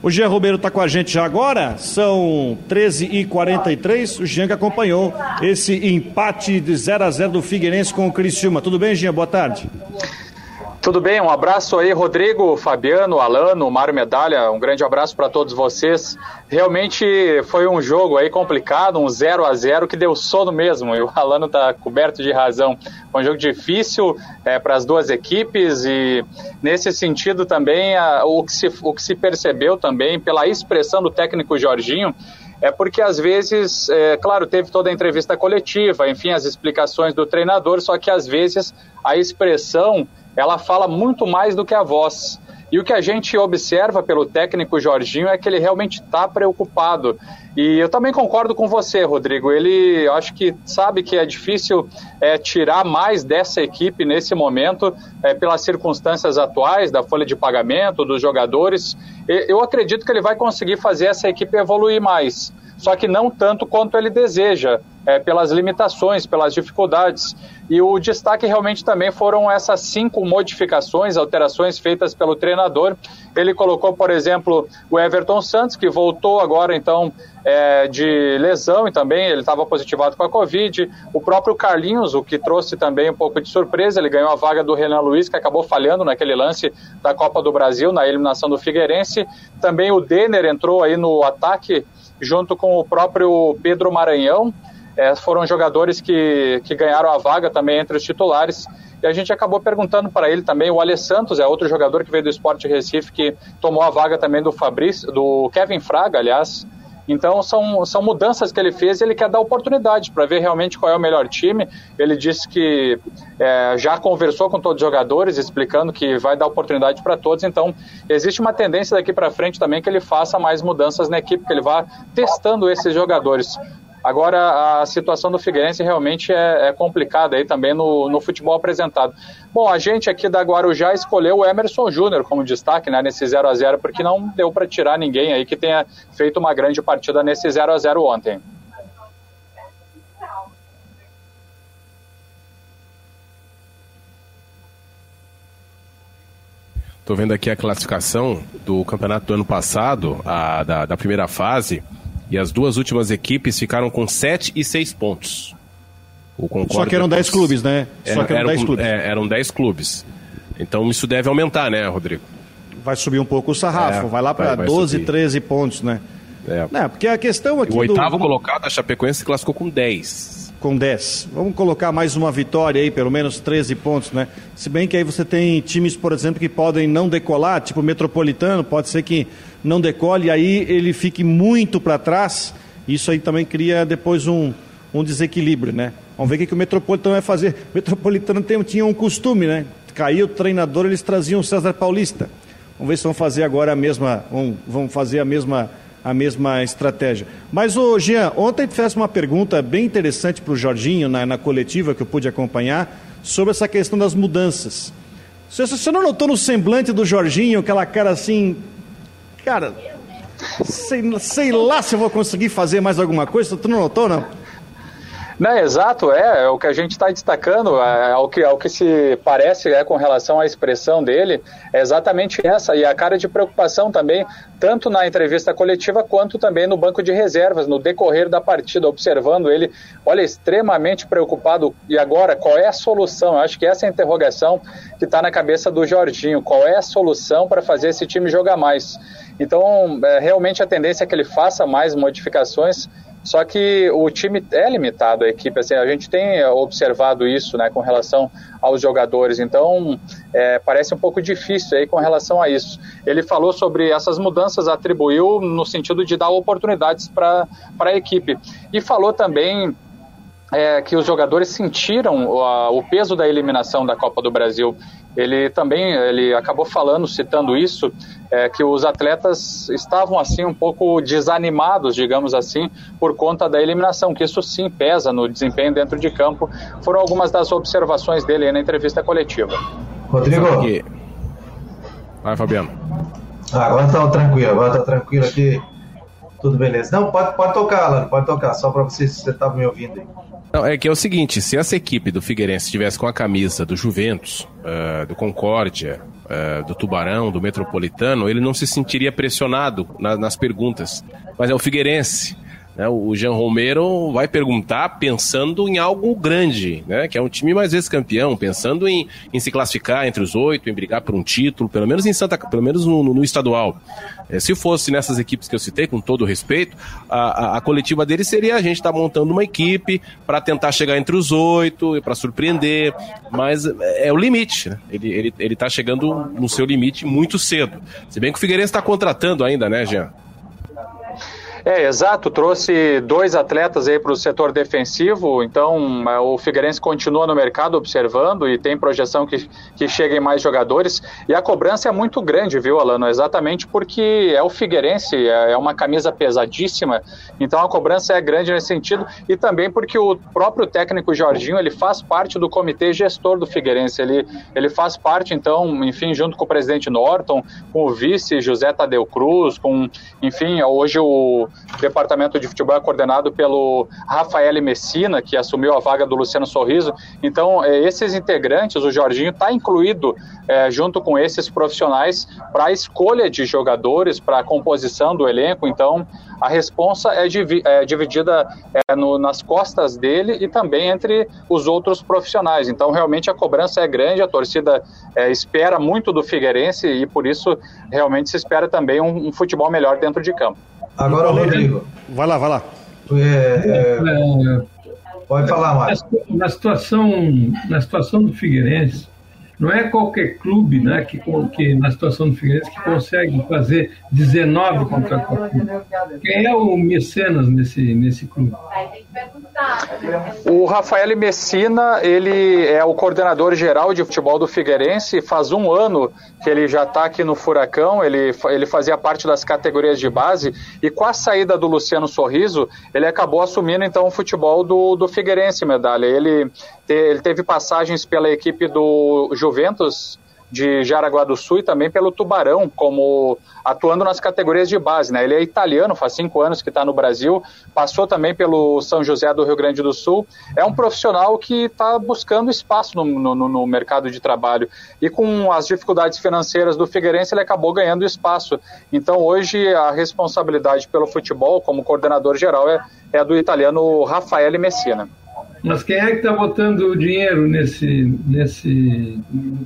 S3: O Jean Ribeiro está com a gente já agora, são 13h43. O Jean que acompanhou esse empate de 0 a 0 do Figueirense com o Criciúma. Tudo bem, Jean? Boa tarde.
S5: Tudo bem, um abraço aí, Rodrigo, Fabiano, Alano, Mário Medalha, um grande abraço para todos vocês. Realmente foi um jogo aí complicado, um 0 a 0 que deu sono mesmo, e o Alano está coberto de razão. Foi um jogo difícil é, para as duas equipes e nesse sentido também a, o, que se, o que se percebeu também pela expressão do técnico Jorginho é porque às vezes, é, claro, teve toda a entrevista coletiva, enfim, as explicações do treinador, só que às vezes a expressão ela fala muito mais do que a voz. E o que a gente observa pelo técnico Jorginho é que ele realmente está preocupado. E eu também concordo com você, Rodrigo. Ele, acho que sabe que é difícil é, tirar mais dessa equipe nesse momento, é, pelas circunstâncias atuais da folha de pagamento, dos jogadores. Eu acredito que ele vai conseguir fazer essa equipe evoluir mais só que não tanto quanto ele deseja, é, pelas limitações, pelas dificuldades. E o destaque realmente também foram essas cinco modificações, alterações feitas pelo treinador. Ele colocou, por exemplo, o Everton Santos, que voltou agora então é, de lesão e também ele estava positivado com a Covid. O próprio Carlinhos, o que trouxe também um pouco de surpresa, ele ganhou a vaga do Renan Luiz, que acabou falhando naquele lance da Copa do Brasil, na eliminação do Figueirense. Também o Denner entrou aí no ataque junto com o próprio Pedro Maranhão. É, foram jogadores que, que ganharam a vaga também entre os titulares. E a gente acabou perguntando para ele também, o Ale Santos é outro jogador que veio do Esporte Recife, que tomou a vaga também do Fabrício, do Kevin Fraga, aliás, então são, são mudanças que ele fez e ele quer dar oportunidade para ver realmente qual é o melhor time. Ele disse que é, já conversou com todos os jogadores, explicando que vai dar oportunidade para todos. Então existe uma tendência daqui para frente também que ele faça mais mudanças na equipe, que ele vá testando esses jogadores. Agora, a situação do Figueirense realmente é, é complicada aí também no, no, futebol apresentado. Bom, a gente aqui da Guarujá escolheu o Emerson Júnior como destaque né, nesse 0 a 0 porque não deu para tirar ninguém aí que tenha feito uma grande partida nesse 0 a 0 ontem.
S2: Estou vendo aqui a classificação do campeonato do ano passado, a, da, da primeira fase. E as duas últimas equipes ficaram com 7 e 6 pontos.
S3: Só que eram 10 clubes, né?
S2: Só que eram 10 clubes. É, eram 10 clubes. Então isso deve aumentar, né, Rodrigo?
S3: Vai subir um pouco o sarrafo, é, vai lá para 12, subir. 13 pontos, né? É. Não, porque a questão aqui.
S2: O oitavo do... colocado, a Chapecoense, classificou com 10
S3: com 10. Vamos colocar mais uma vitória aí, pelo menos 13 pontos, né? Se bem que aí você tem times, por exemplo, que podem não decolar, tipo o Metropolitano, pode ser que não decole, aí ele fique muito para trás. Isso aí também cria depois um, um desequilíbrio, né? Vamos ver o que, que o Metropolitano vai fazer. O Metropolitano tem, tinha um costume, né? Caiu o treinador, eles traziam o César Paulista. Vamos ver se vão fazer agora a mesma, vão, vão fazer a mesma a mesma estratégia. Mas, ô Jean, ontem tu fez uma pergunta bem interessante para o Jorginho na, na, coletiva que eu pude acompanhar sobre essa questão das mudanças. Você, você não notou no semblante do Jorginho aquela cara assim, cara, sei, sei lá se eu vou conseguir fazer mais alguma coisa, tu não notou, não?
S5: Não, exato, é, é o que a gente está destacando, é, ao, que, ao que se parece é, com relação à expressão dele, é exatamente essa, e a cara de preocupação também, tanto na entrevista coletiva quanto também no banco de reservas, no decorrer da partida, observando ele, olha, extremamente preocupado, e agora, qual é a solução? Eu acho que essa é a interrogação que está na cabeça do Jorginho, qual é a solução para fazer esse time jogar mais? Então, é, realmente a tendência é que ele faça mais modificações, só que o time é limitado, a equipe, assim, a gente tem observado isso, né, com relação aos jogadores, então é, parece um pouco difícil aí com relação a isso. Ele falou sobre essas mudanças, atribuiu no sentido de dar oportunidades para a equipe. E falou também é, que os jogadores sentiram a, o peso da eliminação da Copa do Brasil. Ele também ele acabou falando, citando isso, é, que os atletas estavam assim um pouco desanimados, digamos assim, por conta da eliminação, que isso sim pesa no desempenho dentro de campo. Foram algumas das observações dele na entrevista coletiva.
S6: Rodrigo.
S2: Vai, Fabiano.
S6: Ah, agora tá tranquilo, agora tá tranquilo aqui. Tudo beleza. Não, pode, pode tocar, Alan, pode tocar, só para você se você estava me ouvindo aí.
S2: Não, é que é o seguinte, se essa equipe do Figueirense estivesse com a camisa do Juventus, uh, do Concórdia, uh, do Tubarão, do Metropolitano, ele não se sentiria pressionado na, nas perguntas. Mas é o Figueirense. Né? O Jean Romero vai perguntar pensando em algo grande, né? que é um time mais vezes campeão, pensando em, em se classificar entre os oito, em brigar por um título, pelo menos em Santa, pelo menos no, no, no estadual. É, se fosse nessas equipes que eu citei, com todo respeito, a, a, a coletiva dele seria a gente estar tá montando uma equipe para tentar chegar entre os oito e para surpreender, mas é, é o limite. Né? Ele, ele, ele tá chegando no seu limite muito cedo. Se bem que o Figueirense está contratando ainda, né, Jean?
S5: É, exato. Trouxe dois atletas aí para o setor defensivo, então é, o Figueirense continua no mercado observando e tem projeção que, que cheguem mais jogadores. E a cobrança é muito grande, viu, Alano? Exatamente porque é o Figueirense, é, é uma camisa pesadíssima, então a cobrança é grande nesse sentido e também porque o próprio técnico Jorginho ele faz parte do comitê gestor do Figueirense. Ele, ele faz parte, então, enfim, junto com o presidente Norton, com o vice José Tadeu Cruz, com, enfim, hoje o departamento de futebol é coordenado pelo Rafael Messina, que assumiu a vaga do Luciano Sorriso. Então, é, esses integrantes, o Jorginho está incluído é, junto com esses profissionais para a escolha de jogadores, para a composição do elenco. Então, a responsa é, divi é dividida é, no, nas costas dele e também entre os outros profissionais. Então, realmente a cobrança é grande, a torcida é, espera muito do Figueirense e por isso realmente se espera também um, um futebol melhor dentro de campo.
S6: Agora, Rodrigo.
S3: Vai lá, vai lá.
S6: É, é, pode falar, Márcio.
S4: Na situação, na situação do Figueirense, não é qualquer clube né, que, que, na situação do Figueirense, que consegue fazer 19 contratações. Quem é o mecenas nesse, nesse clube?
S5: O Rafael Messina, ele é o coordenador geral de futebol do Figueirense. Faz um ano que ele já está aqui no Furacão. Ele, ele fazia parte das categorias de base. E com a saída do Luciano Sorriso, ele acabou assumindo então o futebol do, do Figueirense, medalha. Ele, te, ele teve passagens pela equipe do Juventus de Jaraguá do Sul e também pelo Tubarão, como atuando nas categorias de base. Né? Ele é italiano, faz cinco anos que está no Brasil, passou também pelo São José do Rio Grande do Sul. É um profissional que está buscando espaço no, no, no, mercado de trabalho. E com as dificuldades financeiras do Figueirense, ele acabou ganhando espaço. Então, hoje, a responsabilidade pelo futebol, como coordenador geral, é, é do italiano Rafael Messina.
S4: Mas quem é que está botando dinheiro nesse, nesse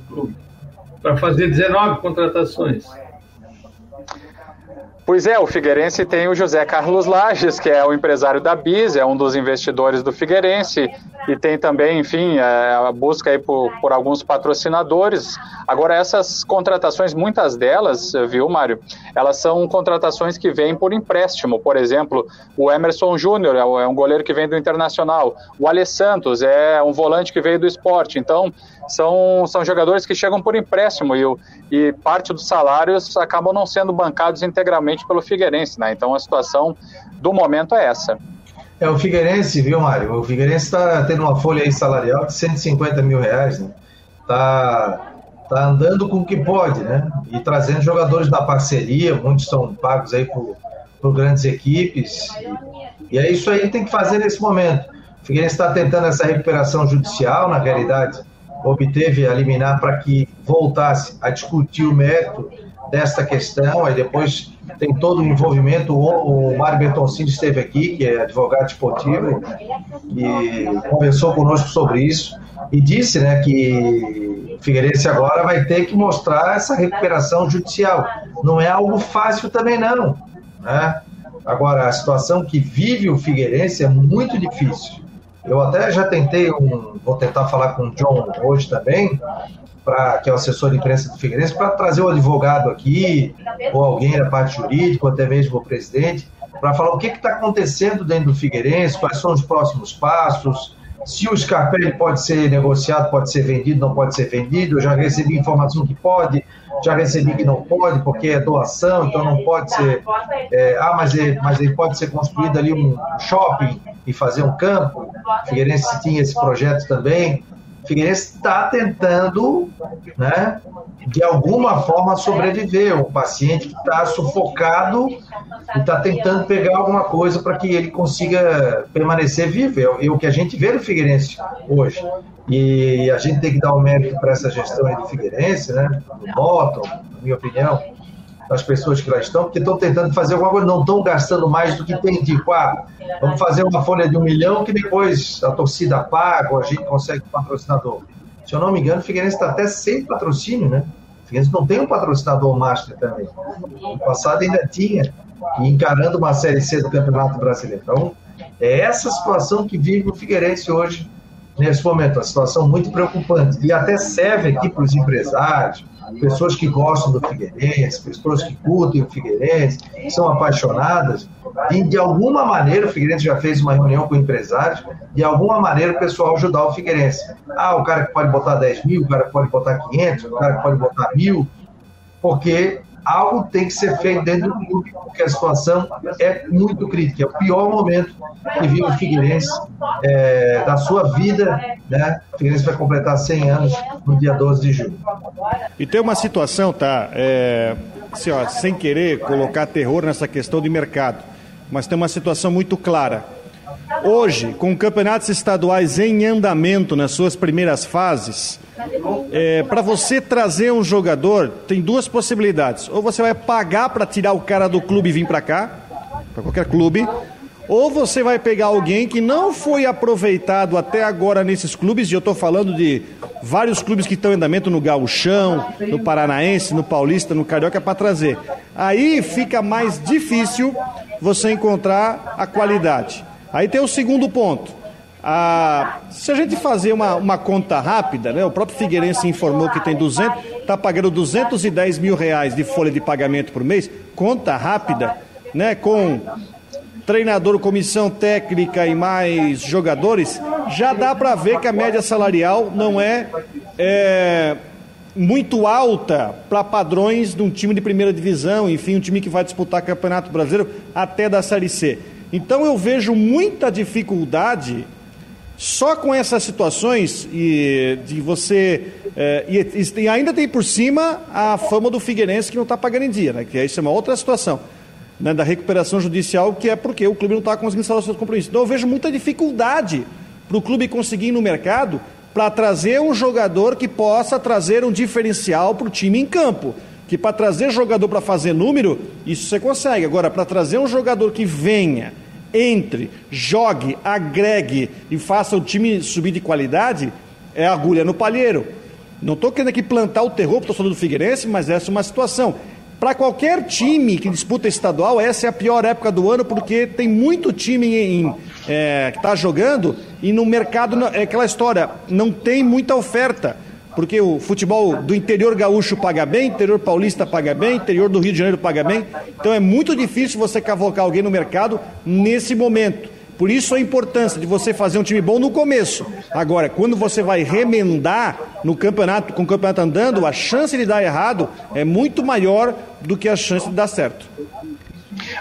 S4: clube? para fazer 19 contratações.
S5: Pois é, o Figueirense tem o José Carlos Lages, que é o empresário da Bis, é um dos investidores do Figueirense, e tem também, enfim, é, a busca aí por, por alguns patrocinadores. Agora, essas contratações, muitas delas, viu, Mário, elas são contratações que vêm por empréstimo. Por exemplo, o Emerson Júnior é, é um goleiro que vem do Internacional, o Ale Santos é um volante que veio do esporte. Então, são, são jogadores que chegam por empréstimo e, e parte dos salários acabam não sendo bancados integralmente pelo Figueirense, né? Então a situação do momento é essa.
S6: É, o Figueirense, viu, Mário? O Figueirense está tendo uma folha salarial de 150 mil reais, né? Tá, tá andando com o que pode, né? E trazendo jogadores da parceria, muitos são pagos aí por, por grandes equipes. E, e é isso aí que tem que fazer nesse momento
S1: O Figueirense está tentando essa recuperação judicial, na realidade, obteve a liminar para que voltasse a discutir o mérito desta questão, aí depois tem todo o envolvimento. O, o Mário Bertoncini esteve aqui, que é advogado esportivo, e conversou conosco sobre isso, e disse né, que Figueirense agora vai ter que mostrar essa recuperação judicial. Não é algo fácil também, não. Né? Agora, a situação que vive o Figueirense é muito difícil. Eu até já tentei, um, vou tentar falar com o John hoje também, pra, que é o assessor de imprensa do Figueirense, para trazer o advogado aqui, ou alguém da parte jurídica, ou até mesmo o presidente, para falar o que está acontecendo dentro do Figueirense, quais são os próximos passos, se o Scarpelli pode ser negociado, pode ser vendido, não pode ser vendido. Eu já recebi informação que pode, já recebi que não pode, porque é doação, então não pode ser. É, ah, mas ele, mas ele pode ser construído ali um shopping e fazer um campo. Figueirense tinha esse projeto também. Figueirense está tentando, né, de alguma forma sobreviver. Um paciente que está sufocado e está tentando pegar alguma coisa para que ele consiga permanecer vivo. É, é, o que a gente vê no Figueirense hoje. E a gente tem que dar o um mérito para essa gestão aí do Figueirense, né, do Moto, na minha opinião, das pessoas que lá estão, porque estão tentando fazer alguma coisa, não estão gastando mais do que tem, tipo, ah, vamos fazer uma folha de um milhão que depois a torcida paga ou a gente consegue um patrocinador. Se eu não me engano, o Figueirense está até sem patrocínio, né? O Figueirense não tem um patrocinador master também. No passado ainda tinha, encarando uma Série C do Campeonato Brasileiro. Então, é essa situação que vive o Figueirense hoje, nesse momento, uma situação muito preocupante. E até serve aqui para os empresários, pessoas que gostam do Figueirense, pessoas que curtem o Figueirense, são apaixonadas, e de alguma maneira, o Figueirense já fez uma reunião com empresários, de alguma maneira o pessoal ajudar o Figueirense. Ah, o cara que pode botar 10 mil, o cara que pode botar 500, o cara que pode botar mil, porque algo tem que ser feito dentro do clube, porque a situação é muito crítica. É o pior momento que vive o Figueirense é, da sua vida. Né? O Figueirense vai completar 100 anos no dia 12 de julho.
S3: E tem uma situação, tá? É, assim, ó, sem querer colocar terror nessa questão de mercado, mas tem uma situação muito clara. Hoje, com campeonatos estaduais em andamento nas suas primeiras fases, é, para você trazer um jogador, tem duas possibilidades. Ou você vai pagar para tirar o cara do clube e vir para cá, para qualquer clube, ou você vai pegar alguém que não foi aproveitado até agora nesses clubes, e eu estou falando de vários clubes que estão em andamento no Gauchão, no Paranaense, no Paulista, no Carioca, para trazer. Aí fica mais difícil você encontrar a qualidade. Aí tem o segundo ponto. Ah, se a gente fazer uma, uma conta rápida, né, o próprio Figueirense informou que tem 200, está pagando 210 mil reais de folha de pagamento por mês, conta rápida, né, com treinador, comissão técnica e mais jogadores, já dá para ver que a média salarial não é, é muito alta para padrões de um time de primeira divisão, enfim, um time que vai disputar Campeonato Brasileiro até da Série C. Então eu vejo muita dificuldade só com essas situações e de você é, e, e, ainda tem por cima a fama do Figueirense que não está pagando em dia, né? Que isso é uma outra situação. Né, da recuperação judicial, que é porque o clube não está conseguindo instalar seus compromissos. Então eu vejo muita dificuldade para o clube conseguir ir no mercado para trazer um jogador que possa trazer um diferencial para o time em campo. Que para trazer jogador para fazer número, isso você consegue. Agora, para trazer um jogador que venha entre, jogue, agregue e faça o time subir de qualidade, é agulha no palheiro. Não estou querendo aqui plantar o terror para o torcedor do Figueirense, mas essa é uma situação. Para qualquer time que disputa estadual, essa é a pior época do ano, porque tem muito time em, é, que está jogando e no mercado é aquela história, não tem muita oferta porque o futebol do interior gaúcho paga bem, interior paulista paga bem, interior do Rio de Janeiro paga bem. Então é muito difícil você cavocar alguém no mercado nesse momento. Por isso a importância de você fazer um time bom no começo. Agora, quando você vai remendar no campeonato, com o campeonato andando, a chance de dar errado é muito maior do que a chance de dar certo.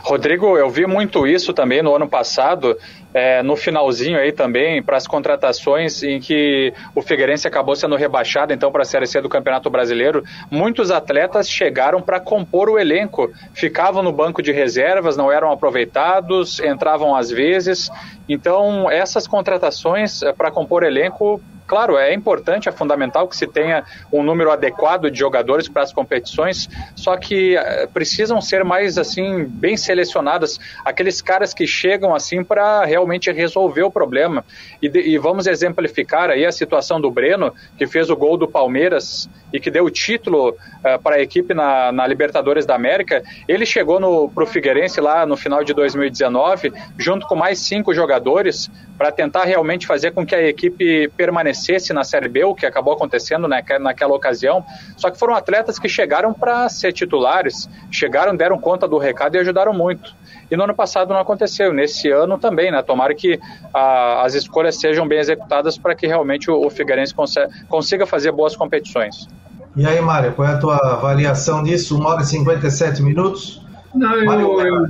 S5: Rodrigo, eu vi muito isso também no ano passado, é, no finalzinho aí também, para as contratações em que o Figueirense acabou sendo rebaixado, então, para a Série C do Campeonato Brasileiro. Muitos atletas chegaram para compor o elenco, ficavam no banco de reservas, não eram aproveitados, entravam às vezes. Então, essas contratações é, para compor elenco Claro, é importante, é fundamental que se tenha um número adequado de jogadores para as competições, só que eh, precisam ser mais assim bem selecionadas aqueles caras que chegam assim para realmente resolver o problema. E, de, e, vamos exemplificar aí a situação do Breno, que fez o gol do Palmeiras e que deu o título uh, para a equipe na, na, Libertadores da América. Ele chegou para o Figueirense lá no final de 2019, junto com mais cinco jogadores, para tentar realmente fazer com que a equipe permanecesse na Série B, o que acabou acontecendo naquela ocasião. Só que foram atletas que chegaram para ser titulares, chegaram, deram conta do recado e ajudaram muito. E no ano passado não aconteceu, nesse ano também, né? Tomara que a, as escolhas sejam bem executadas para que realmente o, o Figueirense consiga, consiga fazer boas competições.
S1: E aí, Mário, qual é a tua avaliação disso? Uma hora e 57 minutos?
S4: Não, Mário, eu,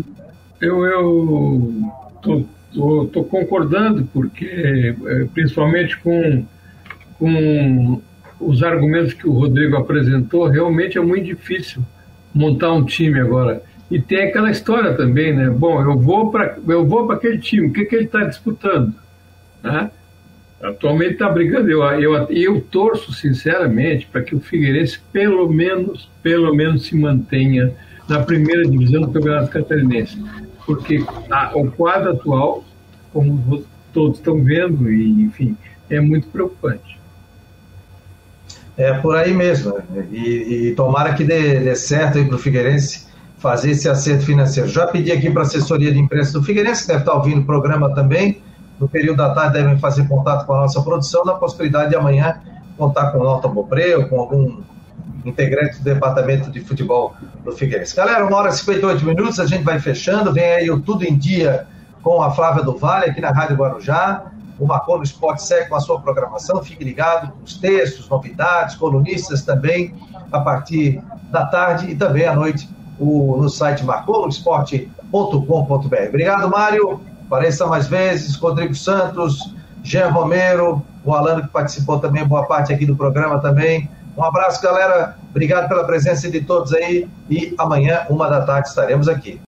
S4: eu, eu, tô Estou concordando, porque, é, principalmente com, com os argumentos que o Rodrigo apresentou, realmente é muito difícil montar um time agora. E tem aquela história também, né? Bom, eu vou para eu vou para aquele time, o que, que ele está disputando? Né? Atualmente está brigando. Eu, eu, eu torço sinceramente para que o Figueirense pelo menos, pelo menos se mantenha na primeira divisão do Campeonato Catarinense porque a, o quadro atual, como todos estão vendo, e enfim, é muito preocupante.
S1: É por aí mesmo. Né? E, e tomara que dê, dê certo aí para o Figueirense fazer esse acerto financeiro. Já pedi aqui para a assessoria de imprensa do Figueirense, que deve estar ouvindo o programa também. No período da tarde devem fazer contato com a nossa produção, na possibilidade de amanhã contar com o Norton Bobreu, com algum integrante do departamento de futebol do Figueirense. Galera, uma hora e 58 minutos, a gente vai fechando. Vem aí o Tudo em Dia com a Flávia do Vale, aqui na Rádio Guarujá. O Marcou no Esporte segue com a sua programação. Fique ligado com os textos, novidades, colunistas também, a partir da tarde e também à noite o, no site marcoloesporte.com.br. Obrigado, Mário. Apareça mais vezes. Rodrigo Santos, Jean Romero, o Alano que participou também, boa parte aqui do programa também. Um abraço, galera. Obrigado pela presença de todos aí. E amanhã, uma da tarde, estaremos aqui.